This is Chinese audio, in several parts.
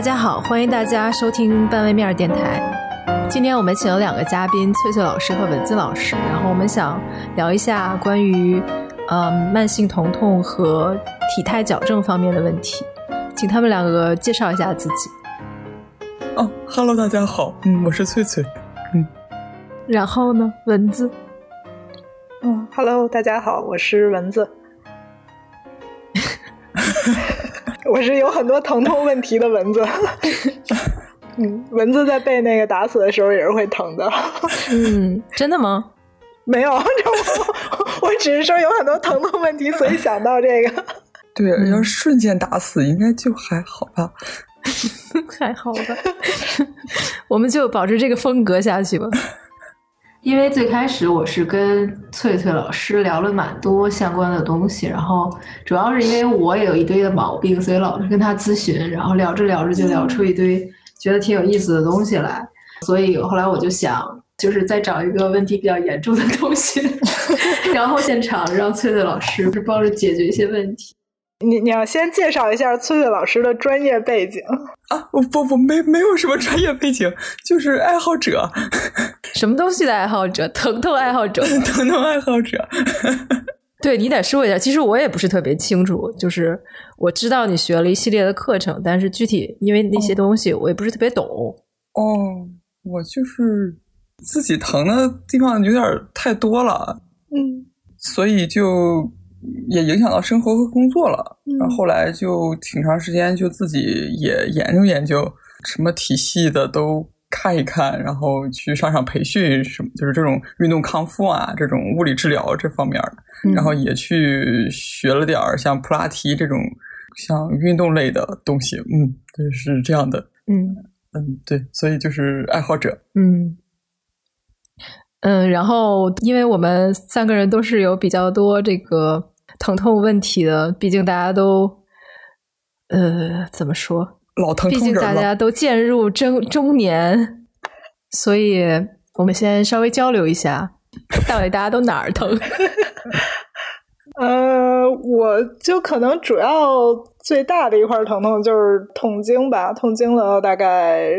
大家好，欢迎大家收听半位面电台。今天我们请了两个嘉宾，翠翠老师和文字老师，然后我们想聊一下关于呃慢性疼痛和体态矫正方面的问题，请他们两个介绍一下自己。哦哈喽，大家好，嗯，我是翠翠，嗯，然后呢，蚊子，嗯哈喽，大家好，我是蚊子。我是有很多疼痛问题的蚊子，嗯，蚊子在被那个打死的时候也是会疼的，嗯，真的吗？没有，我我只是说有很多疼痛问题，所以想到这个。对，要是瞬间打死，应该就还好吧？还好吧？我们就保持这个风格下去吧。因为最开始我是跟翠翠老师聊了蛮多相关的东西，然后主要是因为我也有一堆的毛病，所以老是跟他咨询，然后聊着聊着就聊出一堆觉得挺有意思的东西来，所以后来我就想，就是再找一个问题比较严重的东西，然后现场让翠翠老师是帮着解决一些问题。你你要先介绍一下崔翠老师的专业背景啊！我不不没没有什么专业背景，就是爱好者，什么东西的爱好者？疼痛爱好者，疼痛爱好者。对你得说一下，其实我也不是特别清楚，就是我知道你学了一系列的课程，但是具体因为那些东西我也不是特别懂。哦，我就是自己疼的地方有点太多了，嗯，所以就。也影响到生活和工作了，然后后来就挺长时间就自己也研究研究，什么体系的都看一看，然后去上上培训，什么就是这种运动康复啊，这种物理治疗这方面的，然后也去学了点儿像普拉提这种像运动类的东西，嗯，就是这样的，嗯。嗯，对，所以就是爱好者，嗯。嗯，然后因为我们三个人都是有比较多这个疼痛问题的，毕竟大家都，呃，怎么说？老疼痛毕竟大家都渐入中中年，所以我们先稍微交流一下，到底大家都哪儿疼？呃，我就可能主要最大的一块疼痛就是痛经吧，痛经了大概。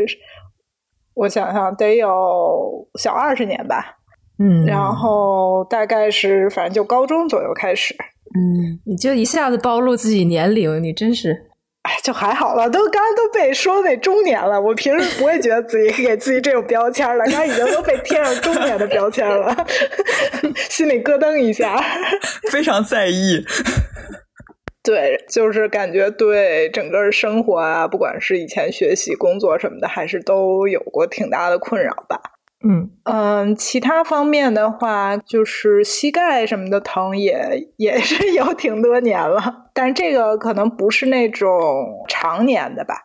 我想想，得有小二十年吧，嗯，然后大概是反正就高中左右开始，嗯，你就一下子暴露自己年龄，你真是，哎，就还好了，都刚刚都被说那中年了，我平时不会觉得自己 给自己这种标签了，刚才已经都被贴上中年的标签了，心里咯噔一下，非常在意。对，就是感觉对整个生活啊，不管是以前学习、工作什么的，还是都有过挺大的困扰吧。嗯嗯，其他方面的话，就是膝盖什么的疼，也也是有挺多年了。但是这个可能不是那种常年的吧，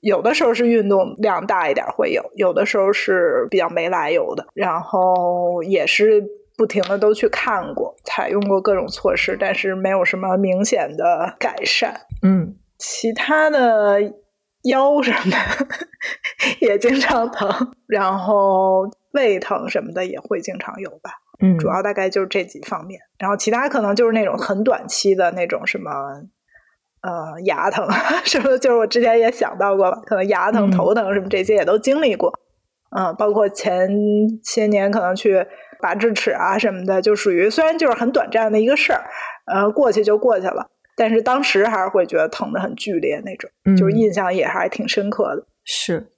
有的时候是运动量大一点会有，有的时候是比较没来由的，然后也是。不停的都去看过，采用过各种措施，但是没有什么明显的改善。嗯，其他的腰什么的 也经常疼，然后胃疼什么的也会经常有吧。嗯，主要大概就是这几方面，然后其他可能就是那种很短期的那种什么呃牙疼 什么，就是我之前也想到过了，可能牙疼、头疼什么这些也都经历过。嗯，包括前些年可能去。拔智齿啊什么的，就属于虽然就是很短暂的一个事儿，呃，过去就过去了，但是当时还是会觉得疼的很剧烈那种，就是印象也还挺深刻的。是，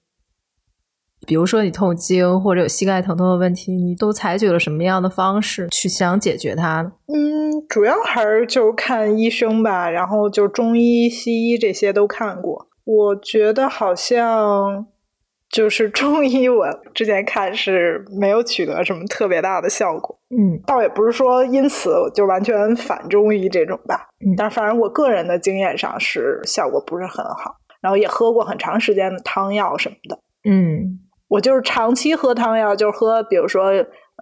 比如说你痛经或者有膝盖疼痛的问题，你都采取了什么样的方式去想解决它呢？嗯，主要还是就看医生吧，然后就中医、西医这些都看过，我觉得好像。就是中医，我之前看是没有取得什么特别大的效果。嗯，倒也不是说因此就完全反中医这种吧。嗯，但反正我个人的经验上是效果不是很好。然后也喝过很长时间的汤药什么的。嗯，我就是长期喝汤药，就是喝，比如说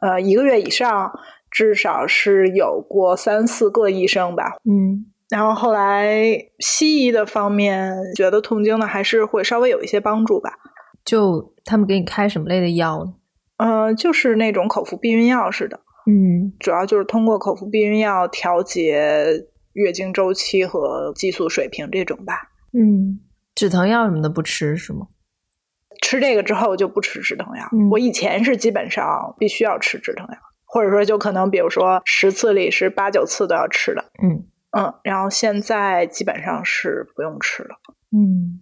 呃一个月以上，至少是有过三四个医生吧。嗯，然后后来西医的方面觉得痛经呢还是会稍微有一些帮助吧。就他们给你开什么类的药呢？呃，就是那种口服避孕药似的。嗯，主要就是通过口服避孕药调节月经周期和激素水平这种吧。嗯，止疼药什么的不吃是吗？吃这个之后就不吃止疼药。我以前是基本上必须要吃止疼药，或者说就可能比如说十次里是八九次都要吃的。嗯嗯，然后现在基本上是不用吃了。嗯，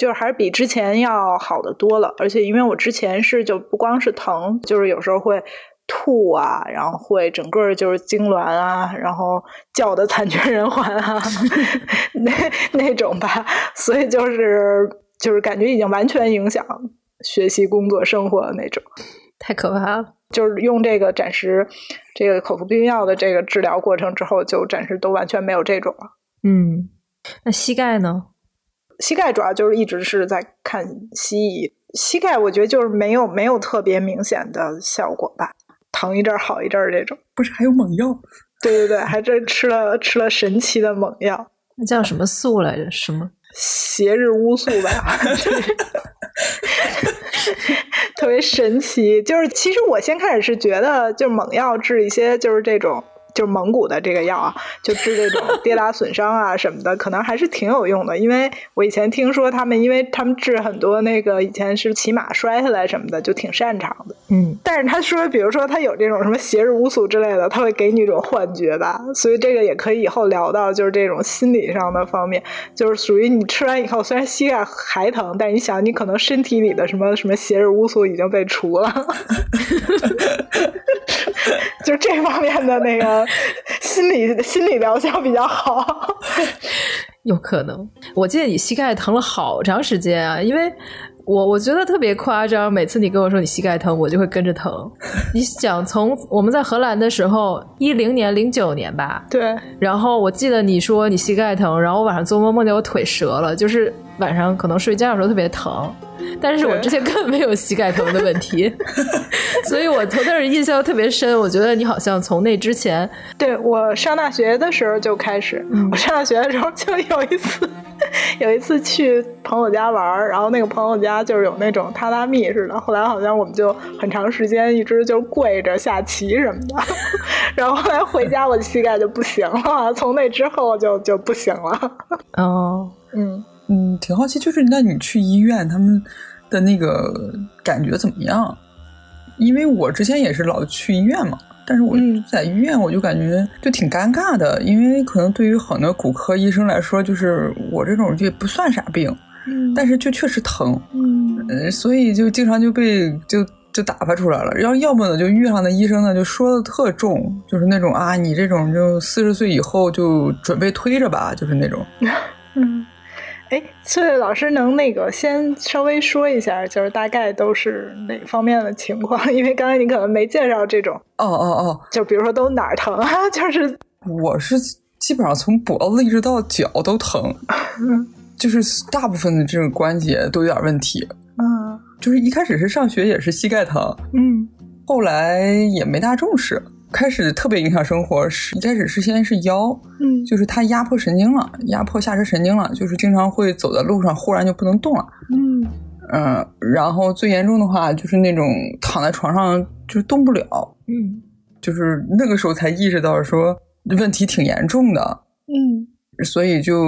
就是还是比之前要好的多了。而且因为我之前是就不光是疼，就是有时候会吐啊，然后会整个就是痉挛啊，然后叫的惨绝人寰啊，那那种吧。所以就是。就是感觉已经完全影响学习、工作、生活的那种，太可怕了。就是用这个暂时这个口服避孕药的这个治疗过程之后，就暂时都完全没有这种了。嗯，那膝盖呢？膝盖主要就是一直是在看西医。膝盖我觉得就是没有没有特别明显的效果吧，疼一阵好一阵这种。不是还有猛药？对对对，还真吃了吃了神奇的猛药。那叫什么素来着？什么？斜日乌素吧，特别神奇。就是其实我先开始是觉得，就猛药治一些就是这种。就是蒙古的这个药啊，就治这种 跌打损伤啊什么的，可能还是挺有用的。因为我以前听说他们，因为他们治很多那个以前是骑马摔下来什么的，就挺擅长的。嗯，但是他说，比如说他有这种什么邪日乌素之类的，他会给你一种幻觉吧。所以这个也可以以后聊到，就是这种心理上的方面，就是属于你吃完以后，虽然膝盖还疼，但你想，你可能身体里的什么什么邪日乌素已经被除了，就这方面的那个。心理心理疗效比较好，有可能。我记得你膝盖疼了好长时间啊，因为我我觉得特别夸张。每次你跟我说你膝盖疼，我就会跟着疼。你想从我们在荷兰的时候，一零年、零九年吧，对。然后我记得你说你膝盖疼，然后我晚上做梦梦见我腿折了，就是晚上可能睡觉的时候特别疼。但是我之前根本没有膝盖疼的问题，所以我从那儿印象特别深。我觉得你好像从那之前，对我上大学的时候就开始。我上大学的时候就有一次，有一次去朋友家玩然后那个朋友家就是有那种榻榻米似的。后来好像我们就很长时间一直就跪着下棋什么的。然后后来回家，我的膝盖就不行了。从那之后就就不行了。哦，嗯。嗯，挺好奇，就是那你去医院，他们的那个感觉怎么样？因为我之前也是老去医院嘛，但是我在医院我就感觉就挺尴尬的，因为可能对于很多骨科医生来说，就是我这种就不算啥病，嗯，但是就确实疼，嗯，所以就经常就被就就打发出来了。要要么呢，就遇上的医生呢就说的特重，就是那种啊，你这种就四十岁以后就准备推着吧，就是那种，嗯。哎，翠翠老师能那个先稍微说一下，就是大概都是哪方面的情况？因为刚才你可能没介绍这种。哦哦哦，就比如说都哪儿疼啊？就是我是基本上从脖子一直到脚都疼，就是大部分的这种关节都有点问题。嗯，就是一开始是上学也是膝盖疼，嗯，后来也没大重视。开始特别影响生活，是一开始是先是腰，嗯，就是它压迫神经了，压迫下肢神经了，就是经常会走在路上忽然就不能动了，嗯。嗯，然后最严重的话就是那种躺在床上就动不了，嗯，就是那个时候才意识到说问题挺严重的，嗯，所以就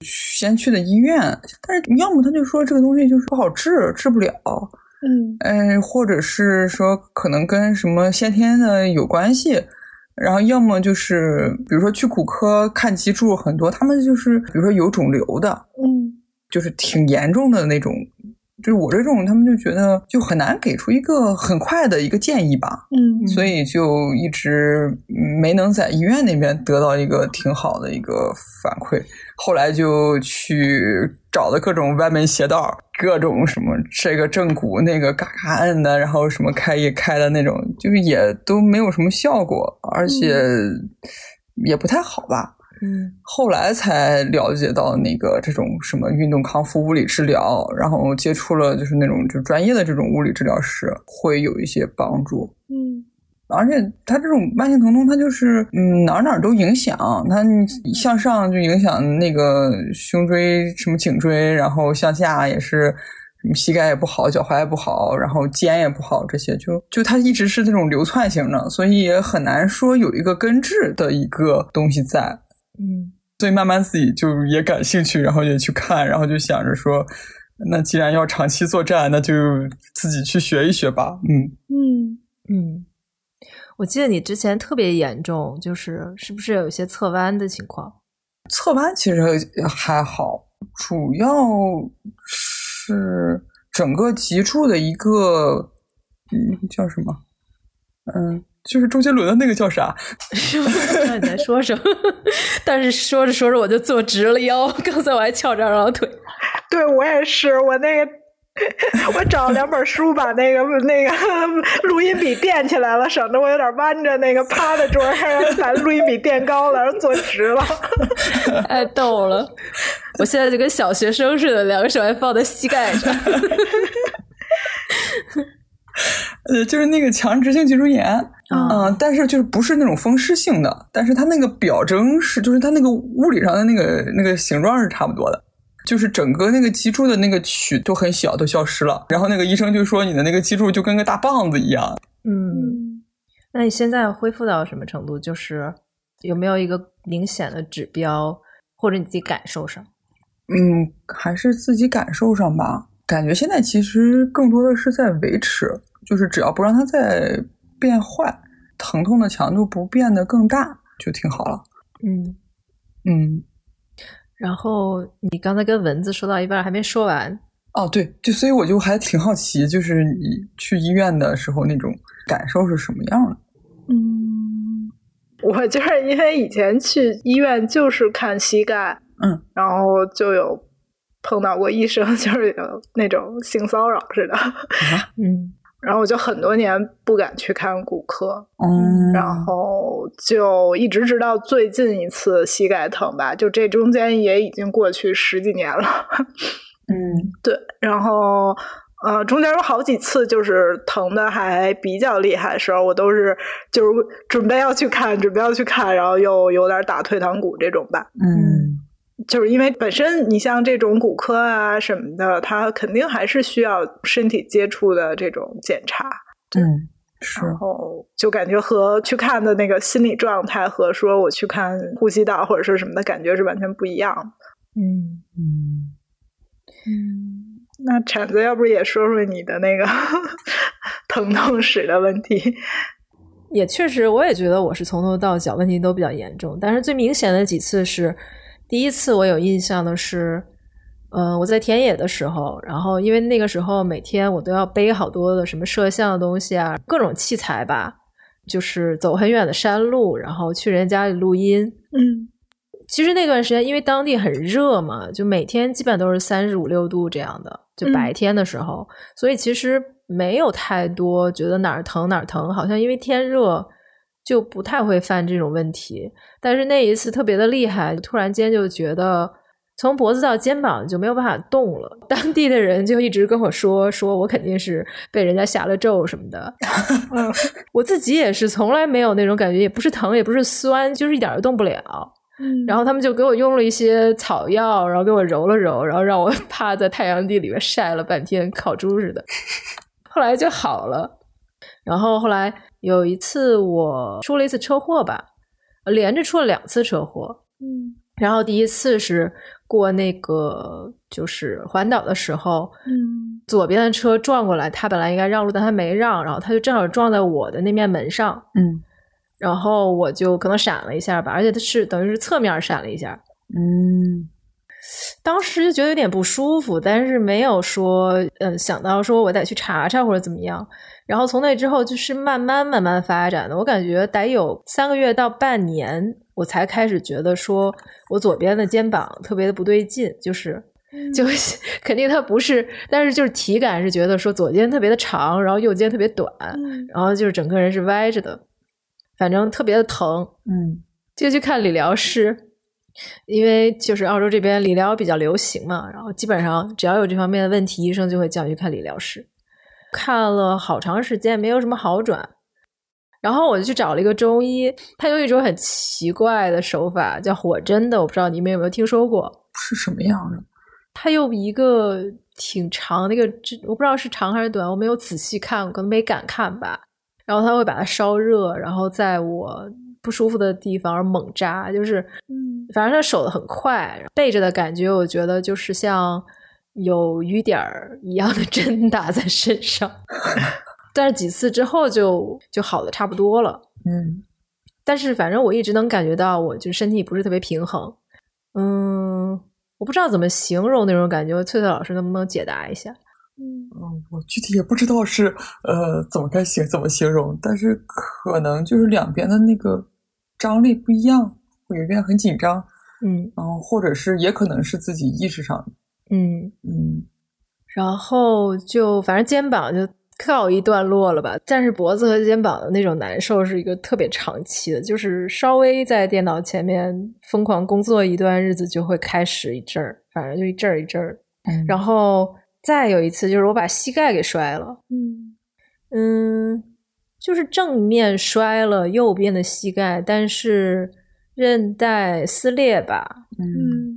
先去的医院，但是要么他就说这个东西就是不好治，治不了。嗯，哎，或者是说可能跟什么先天的有关系，然后要么就是比如说去骨科看脊柱，很多他们就是比如说有肿瘤的，嗯，就是挺严重的那种。就是我这种，他们就觉得就很难给出一个很快的一个建议吧，嗯，所以就一直没能在医院那边得到一个挺好的一个反馈。后来就去找的各种歪门邪道，各种什么这个正骨那个嘎嘎摁的，然后什么开一开的那种，就是也都没有什么效果，而且也不太好吧。嗯，后来才了解到那个这种什么运动康复物理治疗，然后接触了就是那种就专业的这种物理治疗师，会有一些帮助。嗯，而且他这种慢性疼痛，它就是嗯哪哪都影响，它向上就影响那个胸椎什么颈椎，然后向下也是什么膝盖也不好，脚踝也不好，然后肩也不好，这些就就它一直是这种流窜型的，所以也很难说有一个根治的一个东西在。嗯，所以慢慢自己就也感兴趣，然后也去看，然后就想着说，那既然要长期作战，那就自己去学一学吧。嗯嗯嗯。我记得你之前特别严重，就是是不是有一些侧弯的情况？侧弯其实还好，主要是整个脊柱的一个，嗯，叫什么？嗯，就是周杰伦的那个叫啥？不知道你在说什么，但是说着说着我就坐直了腰，刚才我还翘着二郎腿。对我也是，我那个。我找两本书，把那个那个录音笔垫起来了，省得我有点弯着那个趴在桌上，把录音笔垫高了，然后坐直了。太逗了！我现在就跟小学生似的，两个手还放在膝盖上。呃，就是那个强直性脊柱炎，嗯，但是就是不是那种风湿性的，但是它那个表征是，就是它那个物理上的那个那个形状是差不多的。就是整个那个脊柱的那个曲都很小，都消失了。然后那个医生就说你的那个脊柱就跟个大棒子一样。嗯，那你现在恢复到什么程度？就是有没有一个明显的指标，或者你自己感受上？嗯，还是自己感受上吧。感觉现在其实更多的是在维持，就是只要不让它再变坏，疼痛的强度不变得更大，就挺好了。嗯嗯。然后你刚才跟蚊子说到一半还没说完哦，对，就所以我就还挺好奇，就是你去医院的时候那种感受是什么样的？嗯，我就是因为以前去医院就是看膝盖，嗯，然后就有碰到过医生，就是有那种性骚扰似的，嗯。然后我就很多年不敢去看骨科，嗯，然后就一直直到最近一次膝盖疼吧，就这中间也已经过去十几年了，嗯，对，然后呃，中间有好几次就是疼的还比较厉害的时候，我都是就是准备要去看，准备要去看，然后又有点打退堂鼓这种吧，嗯。就是因为本身你像这种骨科啊什么的，它肯定还是需要身体接触的这种检查。嗯，然后就感觉和去看的那个心理状态和说我去看呼吸道或者是什么的感觉是完全不一样的。嗯嗯嗯，那铲子要不也说说你的那个 疼痛史的问题？也确实，我也觉得我是从头到脚问题都比较严重，但是最明显的几次是。第一次我有印象的是，嗯，我在田野的时候，然后因为那个时候每天我都要背好多的什么摄像的东西啊，各种器材吧，就是走很远的山路，然后去人家里录音。嗯，其实那段时间因为当地很热嘛，就每天基本都是三十五六度这样的，就白天的时候，所以其实没有太多觉得哪儿疼哪儿疼，好像因为天热。就不太会犯这种问题，但是那一次特别的厉害，突然间就觉得从脖子到肩膀就没有办法动了。当地的人就一直跟我说，说我肯定是被人家下了咒什么的。我自己也是从来没有那种感觉，也不是疼，也不是酸，就是一点都动不了。然后他们就给我用了一些草药，然后给我揉了揉，然后让我 趴在太阳地里面晒了半天，烤猪似的。后来就好了。然后后来有一次我出了一次车祸吧，连着出了两次车祸。嗯，然后第一次是过那个就是环岛的时候，嗯，左边的车撞过来，他本来应该让路，但他没让，然后他就正好撞在我的那面门上。嗯，然后我就可能闪了一下吧，而且他是等于是侧面闪了一下。嗯。当时就觉得有点不舒服，但是没有说，嗯，想到说我得去查查或者怎么样。然后从那之后就是慢慢慢慢发展的，我感觉得有三个月到半年，我才开始觉得说我左边的肩膀特别的不对劲，就是就 肯定它不是，但是就是体感是觉得说左肩特别的长，然后右肩特别短，然后就是整个人是歪着的，反正特别的疼，嗯，就去看理疗师。因为就是澳洲这边理疗比较流行嘛，然后基本上只要有这方面的问题，医生就会叫你去看理疗师。看了好长时间，没有什么好转，然后我就去找了一个中医，他有一种很奇怪的手法，叫火针的，我不知道你们有没有听说过？是什么样的？他用一个挺长那个针，我不知道是长还是短，我没有仔细看，可能没敢看吧。然后他会把它烧热，然后在我。不舒服的地方猛扎，就是嗯反正他手的很快，背着的感觉，我觉得就是像有雨点儿一样的 针打在身上。但是几次之后就就好的差不多了。嗯，但是反正我一直能感觉到，我就身体不是特别平衡。嗯，我不知道怎么形容那种感觉，翠翠老师能不能解答一下？嗯，我具体也不知道是呃怎么该形怎么形容，但是可能就是两边的那个张力不一样，会有一边很紧张，嗯，然后或者是也可能是自己意识上，嗯。嗯，然后就反正肩膀就告一段落了吧，但是脖子和肩膀的那种难受是一个特别长期的，就是稍微在电脑前面疯狂工作一段日子就会开始一阵儿，反正就一阵儿一阵儿，嗯。然后再有一次就是我把膝盖给摔了，嗯嗯，就是正面摔了右边的膝盖，但是韧带撕裂吧，嗯嗯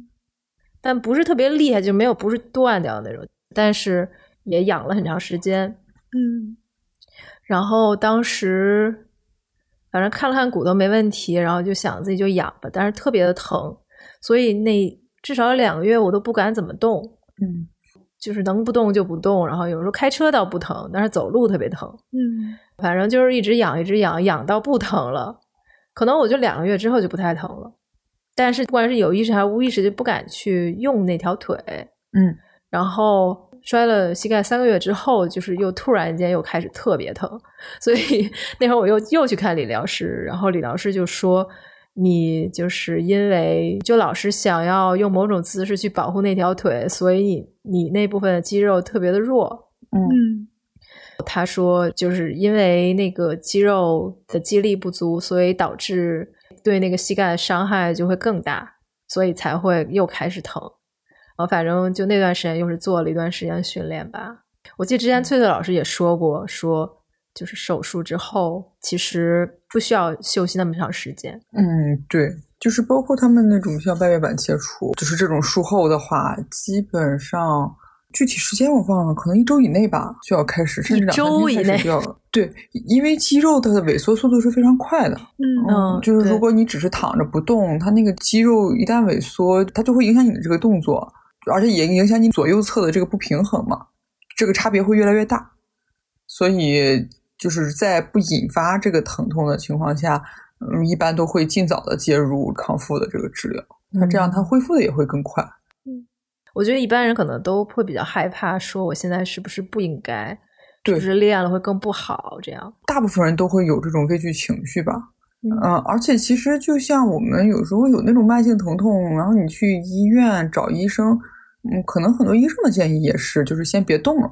但不是特别厉害，就没有不是断掉那种，但是也养了很长时间。嗯。然后当时反正看了看骨头没问题，然后就想自己就养吧，但是特别的疼，所以那至少两个月我都不敢怎么动，嗯。就是能不动就不动，然后有时候开车倒不疼，但是走路特别疼，嗯。反正就是一直养一直养，养到不疼了，可能我就两个月之后就不太疼了，但是不管是有意识还是无意识，就不敢去用那条腿，嗯。然后摔了膝盖三个月之后，就是又突然间又开始特别疼，所以那会儿我又又去看理疗师，然后理疗师就说你就是因为就老是想要用某种姿势去保护那条腿，所以你你那部分的肌肉特别的弱。嗯。嗯。他说就是因为那个肌肉的肌力不足，所以导致对那个膝盖的伤害就会更大，所以才会又开始疼。然后反正就那段时间又是做了一段时间训练吧。我记得之前翠翠老师也说过，说就是手术之后其实不需要休息那么长时间。嗯，对，就是包括他们那种像半月板切除，就是这种术后的话，基本上具体时间我忘了，可能一周以内吧就要开始，甚至两三周以内天开始就要对，因为肌肉它的萎缩速度是非常快的。嗯嗯就是如果你只是躺着不动，它那个肌肉一旦萎缩，它就会影响你的这个动作，而且也影响你左右侧的这个不平衡嘛，这个差别会越来越大。所以就是在不引发这个疼痛的情况下，嗯，一般都会尽早的介入康复的这个治疗，那这样它恢复的也会更快。我觉得一般人可能都会比较害怕，说我现在是不是不应该，是对不是练了会更不好？这样，大部分人都会有这种畏惧情绪吧。嗯嗯，而且其实就像我们有时候有那种慢性疼痛，然后你去医院找医生，嗯，可能很多医生的建议也是，就是先别动了。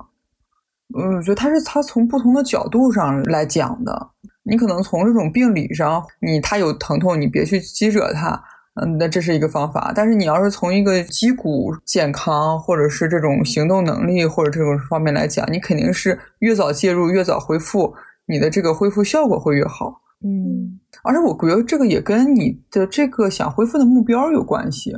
嗯，我觉得他是他从不同的角度上来讲的。你可能从这种病理上，你他有疼痛，你别去激惹他，嗯，那这是一个方法。但是你要是从一个肌骨健康，或者是这种行动能力或者这种方面来讲，你肯定是越早介入越早恢复，你的这个恢复效果会越好。嗯而且我觉得这个也跟你的这个想恢复的目标有关系。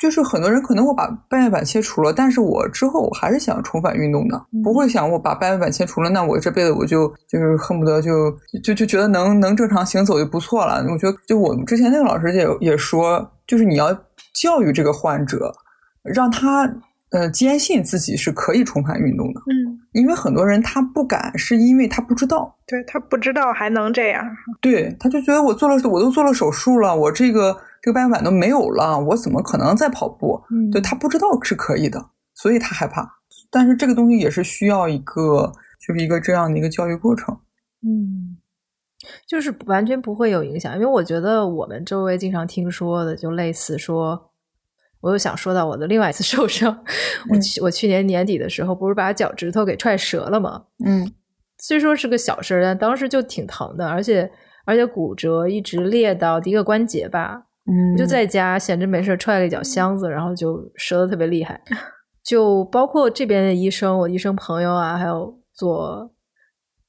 就是很多人可能我把半月板切除了，但是我之后我还是想重返运动的，嗯不会想我把半月板切除了，那我这辈子我就就是恨不得就就就觉得能能正常行走就不错了。我觉得就我们之前那个老师也也说，就是你要教育这个患者，让他呃坚信自己是可以重返运动的，嗯，因为很多人他不敢，是因为他不知道。对他不知道还能这样，对，他就觉得我做了，我都做了手术了，我这个这个半月板都没有了，我怎么可能再跑步？嗯，对他不知道是可以的，所以他害怕。但是这个东西也是需要一个，就是一个这样的一个教育过程。嗯，就是完全不会有影响，因为我觉得我们周围经常听说的，就类似说，我又想说到我的另外一次受伤，我我去年年底的时候，不是把脚趾头给踹折了吗？嗯 虽说是个小事儿，但当时就挺疼的，而且而且骨折一直裂到第一个关节吧，嗯我就在家闲着没事儿踹了一脚箱子，然后就折的特别厉害。就包括这边的医生，我医生朋友啊，还有做，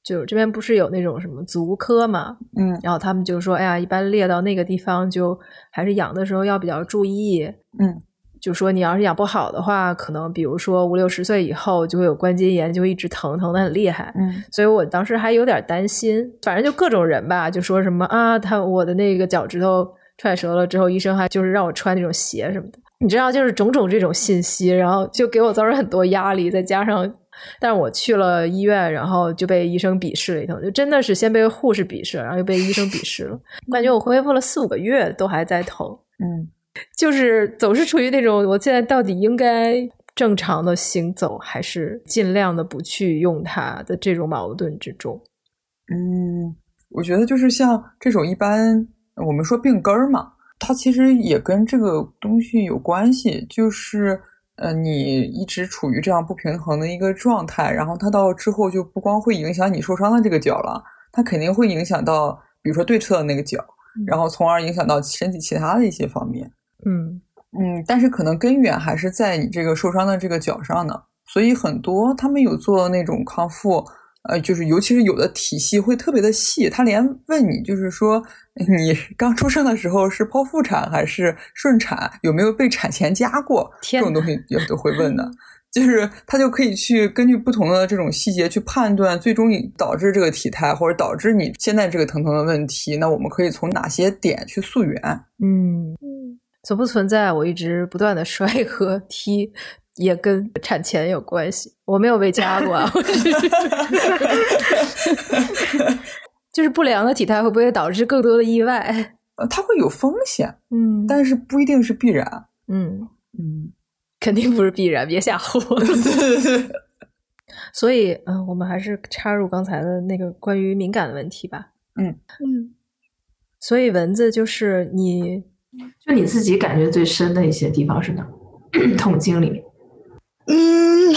就是这边不是有那种什么足科嘛，嗯然后他们就说，哎呀，一般裂到那个地方，就还是养的时候要比较注意。嗯就说你要是养不好的话，可能比如说五六十岁以后就会有关节炎，就一直疼，疼的很厉害。嗯所以我当时还有点担心，反正就各种人吧，就说什么啊，他我的那个脚趾头踹折了之后，医生还就是让我穿那种鞋什么的。你知道，就是种种这种信息，然后就给我造成很多压力，再加上，但是我去了医院，然后就被医生鄙视了一通，就真的是先被护士鄙视，然后又被医生鄙视了。我感觉我恢复了四五个月都还在疼，嗯，就是总是处于那种我现在到底应该正常的行走，还是尽量的不去用它的这种矛盾之中。嗯，我觉得就是像这种一般，我们说病根儿嘛，它其实也跟这个东西有关系。就是呃，你一直处于这样不平衡的一个状态，然后它到之后就不光会影响你受伤的这个脚了，它肯定会影响到，比如说对侧的那个脚，然后从而影响到身体其他的一些方面。嗯嗯，但是可能根源还是在你这个受伤的这个脚上呢。所以很多他们有做那种康复。呃，就是尤其是有的体系会特别的细，他连问你就是说你刚出生的时候是剖腹产还是顺产，有没有被产前加过，这种东西也都会问的。就是他就可以去根据不同的这种细节去判断，最终导致这个体态或者导致你现在这个疼痛的问题，那我们可以从哪些点去溯源？嗯嗯，存不存在？我一直不断的摔和踢。也跟产前有关系，我没有被夹过，啊就是不良的体态会不会导致更多的意外？呃，它会有风险，嗯，但是不一定是必然，嗯嗯，肯定不是必然，别吓唬我。对对对。所以，嗯，我们还是插入刚才的那个关于敏感的问题吧。嗯嗯。所以，蚊子就是你，就你自己感觉最深的一些地方是哪？痛经里面。嗯，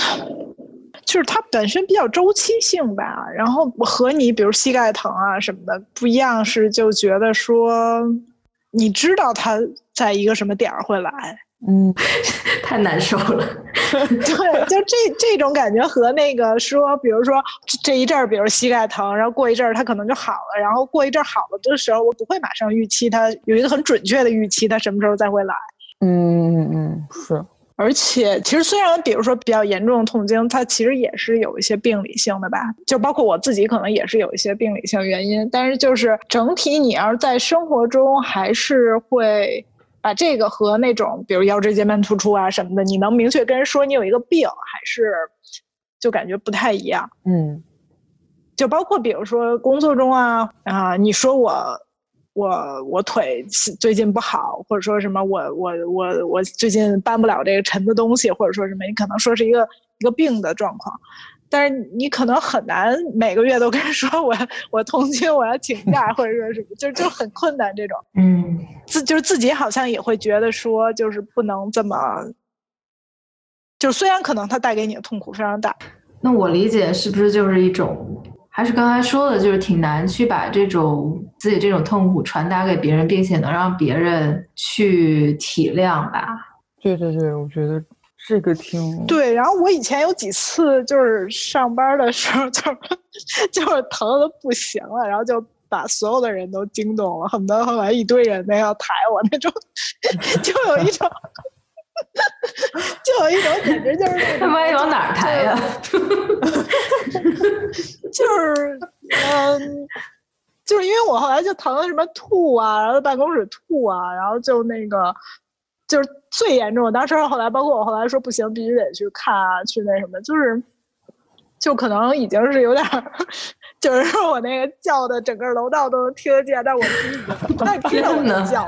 就是它本身比较周期性吧，然后和你比如膝盖疼啊什么的不一样，是就觉得说你知道它在一个什么点儿会来，嗯，太难受了。对，就这这种感觉和那个说，比如说这一阵儿，比如膝盖疼，然后过一阵儿它可能就好了，然后过一阵儿好了的时候，我不会马上预期它有一个很准确的预期，它什么时候再会来。嗯嗯嗯，是。而且，其实虽然比如说比较严重的痛经，它其实也是有一些病理性的吧，就包括我自己可能也是有一些病理性原因。但是就是整体，你要是在生活中还是会把这个和那种比如腰椎间盘突出啊什么的，你能明确跟人说你有一个病，还是就感觉不太一样。嗯，就包括比如说工作中啊啊，你说我。我我腿最近不好，或者说什么我我我我最近搬不了这个沉的东西，或者说什么，你可能说是一个一个病的状况，但是你可能很难每个月都跟人说我我痛经我要请假，或者说什么，就就很困难这种。嗯，自就是自己好像也会觉得说就是不能这么，就虽然可能它带给你的痛苦非常大，那我理解是不是就是一种？还是刚才说的，就是挺难去把这种自己这种痛苦传达给别人，并且能让别人去体谅吧。对对对，我觉得这个挺对。然后我以前有几次就是上班的时候，就是就是疼的不行了，然后就把所有的人都惊动了，恨不得后来一堆人那要抬我那种，就有一种。就有一种简直就是他妈往哪儿抬呀？就是 嗯，就是因为我后来就疼的什么吐啊，然后在办公室吐啊，然后就那个就是最严重。当时后来包括我后来说不行，必须得去看啊，去那什么，就是就可能已经是有点，就是说我那个叫的整个楼道都能听得见，但我自己不太听我的叫。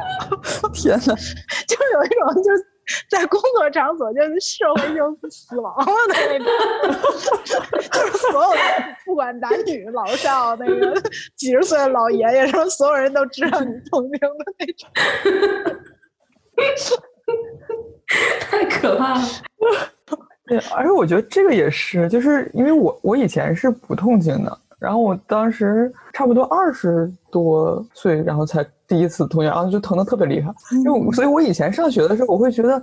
天哪！就有一种就。在工作场所就是社会性死亡了的那种，就是所有的不管男女老少，那个几十岁的老爷爷，什么所有人都知道你痛经的那种，太可怕了。对，而且我觉得这个也是，就是因为我我以前是不痛经的。然后我当时差不多二十多岁，然后才第一次痛经，然后就疼的特别厉害。就所以，我以前上学的时候，我会觉得，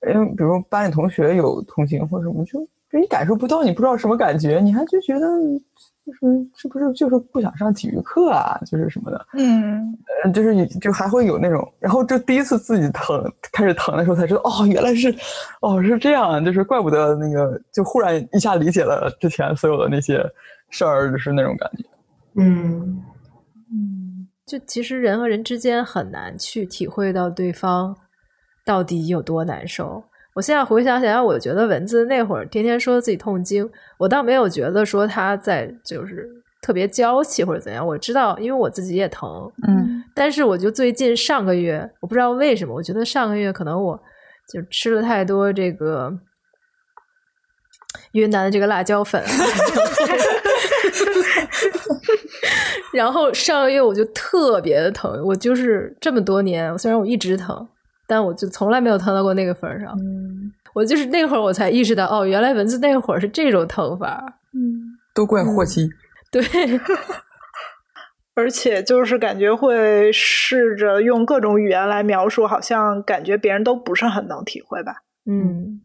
嗯，比如班里同学有痛经或者什么，就就你感受不到，你不知道什么感觉，你还就觉得就是是不是就是不想上体育课啊，就是什么的。嗯，就是就还会有那种，然后就第一次自己疼开始疼的时候，才知道哦，原来是哦是这样，就是怪不得那个，就忽然一下理解了之前所有的那些。事儿就是那种感觉，嗯嗯，就其实人和人之间很难去体会到对方到底有多难受。我现在回想起来，我觉得蚊子那会儿天天说自己痛经，我倒没有觉得说他在就是特别娇气或者怎样。我知道，因为我自己也疼，嗯，但是我就最近上个月，我不知道为什么，我觉得上个月可能我就吃了太多这个云南的这个辣椒粉。然后上个月我就特别的疼，我就是这么多年，虽然我一直疼，但我就从来没有疼到过那个份儿上。嗯，我就是那会儿我才意识到，哦，原来蚊子那会儿是这种疼法。嗯，都怪霍金。对，而且就是感觉会试着用各种语言来描述，好像感觉别人都不是很能体会吧。嗯。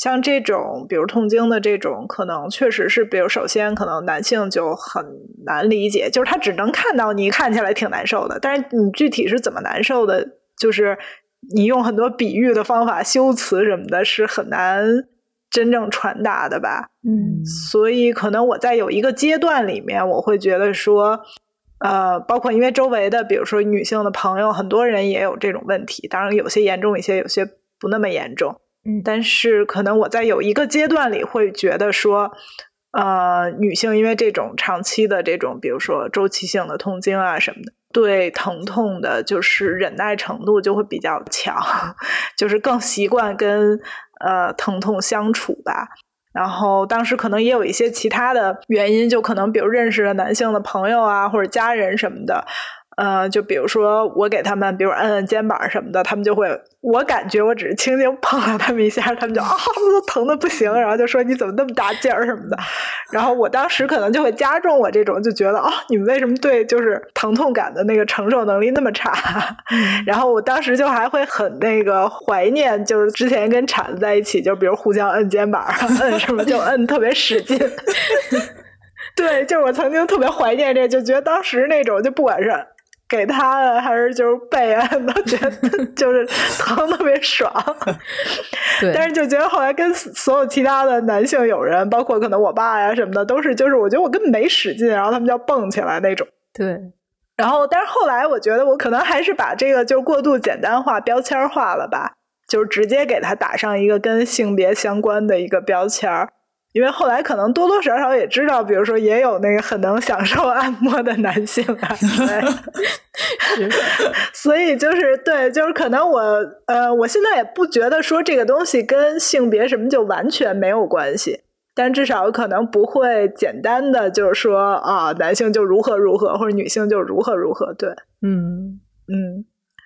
像这种，比如痛经的这种，可能确实是，比如首先可能男性就很难理解，就是他只能看到你看起来挺难受的，但是你具体是怎么难受的，就是你用很多比喻的方法、修辞什么的，是很难真正传达的吧？嗯，所以可能我在有一个阶段里面，我会觉得说，呃，包括因为周围的，比如说女性的朋友，很多人也有这种问题，当然有些严重一些，有些不那么严重。但是可能我在有一个阶段里会觉得说，呃，女性因为这种长期的这种，比如说周期性的痛经啊什么的，对疼痛的就是忍耐程度就会比较强，就是更习惯跟呃疼痛相处吧。然后当时可能也有一些其他的原因，就可能比如认识了男性的朋友啊或者家人什么的。呃，就比如说我给他们，比如按按肩膀什么的，他们就会，我感觉我只是轻轻碰了他们一下，他们就啊，都疼的不行，然后就说你怎么那么大劲儿什么的，然后我当时可能就会加重我这种，就觉得哦，你们为什么对就是疼痛感的那个承受能力那么差？然后我当时就还会很那个怀念，就是之前跟铲子在一起，就比如互相摁肩膀，摁什么就摁特别使劲。对，就是我曾经特别怀念这，就觉得当时那种，就不管是。给他的还是就是备案，都觉得 就是疼特别爽。对，但是就觉得后来跟所有其他的男性友人，包括可能我爸呀什么的，都是就是我觉得我根本没使劲，然后他们就要蹦起来那种。对，然后但是后来我觉得我可能还是把这个就是过度简单化、标签化了吧，就是直接给他打上一个跟性别相关的一个标签儿。因为后来可能多多少少也知道，比如说也有那个很能享受按摩的男性啊，对 所以就是对，就是可能我呃，我现在也不觉得说这个东西跟性别什么就完全没有关系，但至少可能不会简单的就是说啊，男性就如何如何，或者女性就如何如何，对，嗯嗯，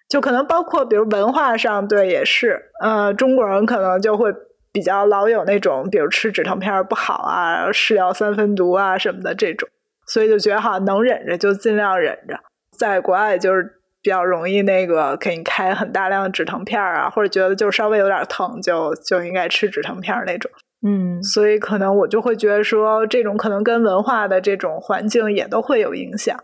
就可能包括比如文化上，对，也是，呃，中国人可能就会。比较老有那种，比如吃止疼片不好啊，是药三分毒啊什么的这种，所以就觉得哈，能忍着就尽量忍着。在国外就是比较容易那个给你开很大量的止疼片啊，或者觉得就稍微有点疼就就应该吃止疼片那种。嗯，所以可能我就会觉得说，这种可能跟文化的这种环境也都会有影响。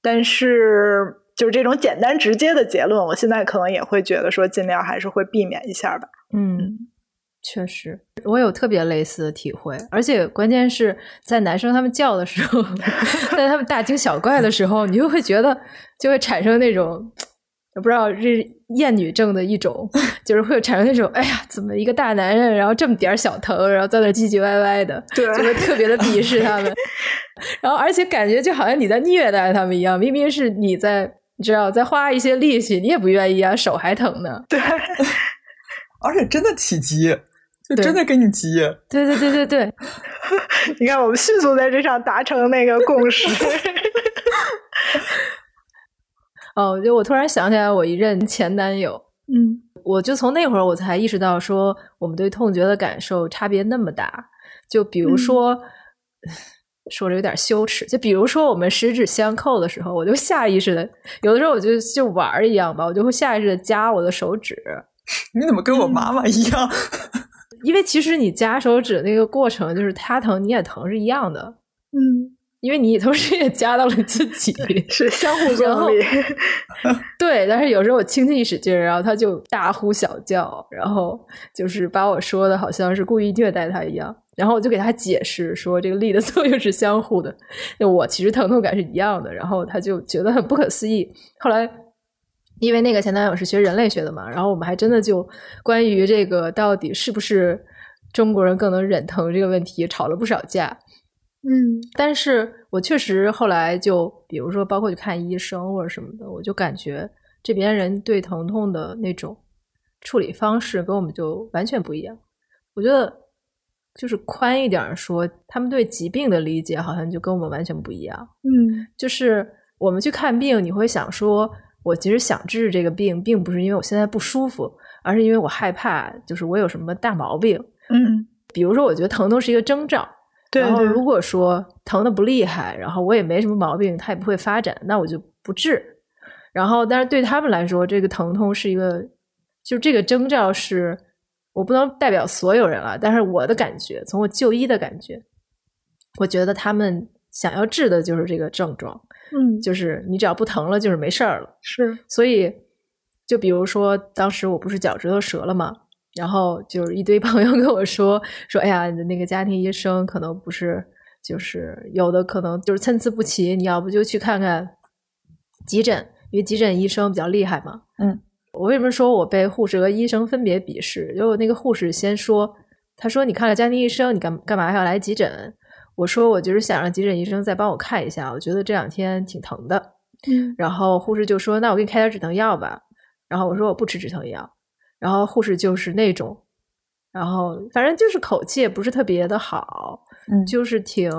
但是就是这种简单直接的结论，我现在可能也会觉得说，尽量还是会避免一下吧。嗯。确实，我有特别类似的体会，而且关键是在男生他们叫的时候，在他们大惊小怪的时候，你就会觉得就会产生那种，我不知道是厌女症的一种，就是会产生那种，哎呀，怎么一个大男人，然后这么点小疼，然后在那唧唧歪歪的，对，就会特别的鄙视他们，然后而且感觉就好像你在虐待他们一样，明明是你在，你知道，在花一些力气，你也不愿意啊，手还疼呢，对，而且真的起鸡。就真的跟你急，对对对对对，你看我们迅速在这上达成那个共识。哦，就我突然想起来，我一任前男友，嗯，我就从那会儿我才意识到，说我们对痛觉的感受差别那么大。就比如说，说着有点羞耻，就比如说我们十指相扣的时候，我就下意识的，有的时候我就就玩一样吧，我就会下意识的夹我的手指。你怎么跟我妈妈一样？因为其实你夹手指那个过程，就是他疼你也疼是一样的。嗯，因为你同时也夹到了自己，是相互作用。对，但是有时候我轻轻一使劲，然后他就大呼小叫，然后就是把我说的好像是故意虐待他一样。然后我就给他解释说，这个力的作用是相互的，我其实疼痛感是一样的。然后他就觉得很不可思议。后来因为那个前男友是学人类学的嘛，然后我们还真的就关于这个到底是不是中国人更能忍疼这个问题吵了不少架。嗯，但是我确实后来就，比如说，包括去看医生或者什么的，我就感觉这边人对疼痛的那种处理方式跟我们就完全不一样。我觉得就是宽一点说，他们对疾病的理解好像就跟我们完全不一样。嗯，就是我们去看病，你会想说，我其实想治这个病，并不是因为我现在不舒服，而是因为我害怕，就是我有什么大毛病。嗯，比如说，我觉得疼痛是一个征兆。对然后如果说疼的不厉害，然后我也没什么毛病，它也不会发展，那我就不治。然后，但是对他们来说，这个疼痛是一个，就这个征兆是，我不能代表所有人了。但是我的感觉，从我就医的感觉，我觉得他们想要治的就是这个症状，嗯，就是你只要不疼了，就是没事儿了。是，所以就比如说，当时我不是脚趾头折了吗？然后就是一堆朋友跟我说说，哎呀，你的那个家庭医生可能不是，就是有的可能就是参差不齐，你要不就去看看急诊，因为急诊医生比较厉害嘛。嗯，我为什么说我被护士和医生分别鄙视？因为那个护士先说，他说你看了家庭医生，你干干嘛要来急诊？我说我就是想让急诊医生再帮我看一下，我觉得这两天挺疼的。嗯，然后护士就说，那我给你开点止疼药吧。然后我说我不吃止疼药。然后护士就是那种，然后反正就是口气也不是特别的好，嗯，就是挺，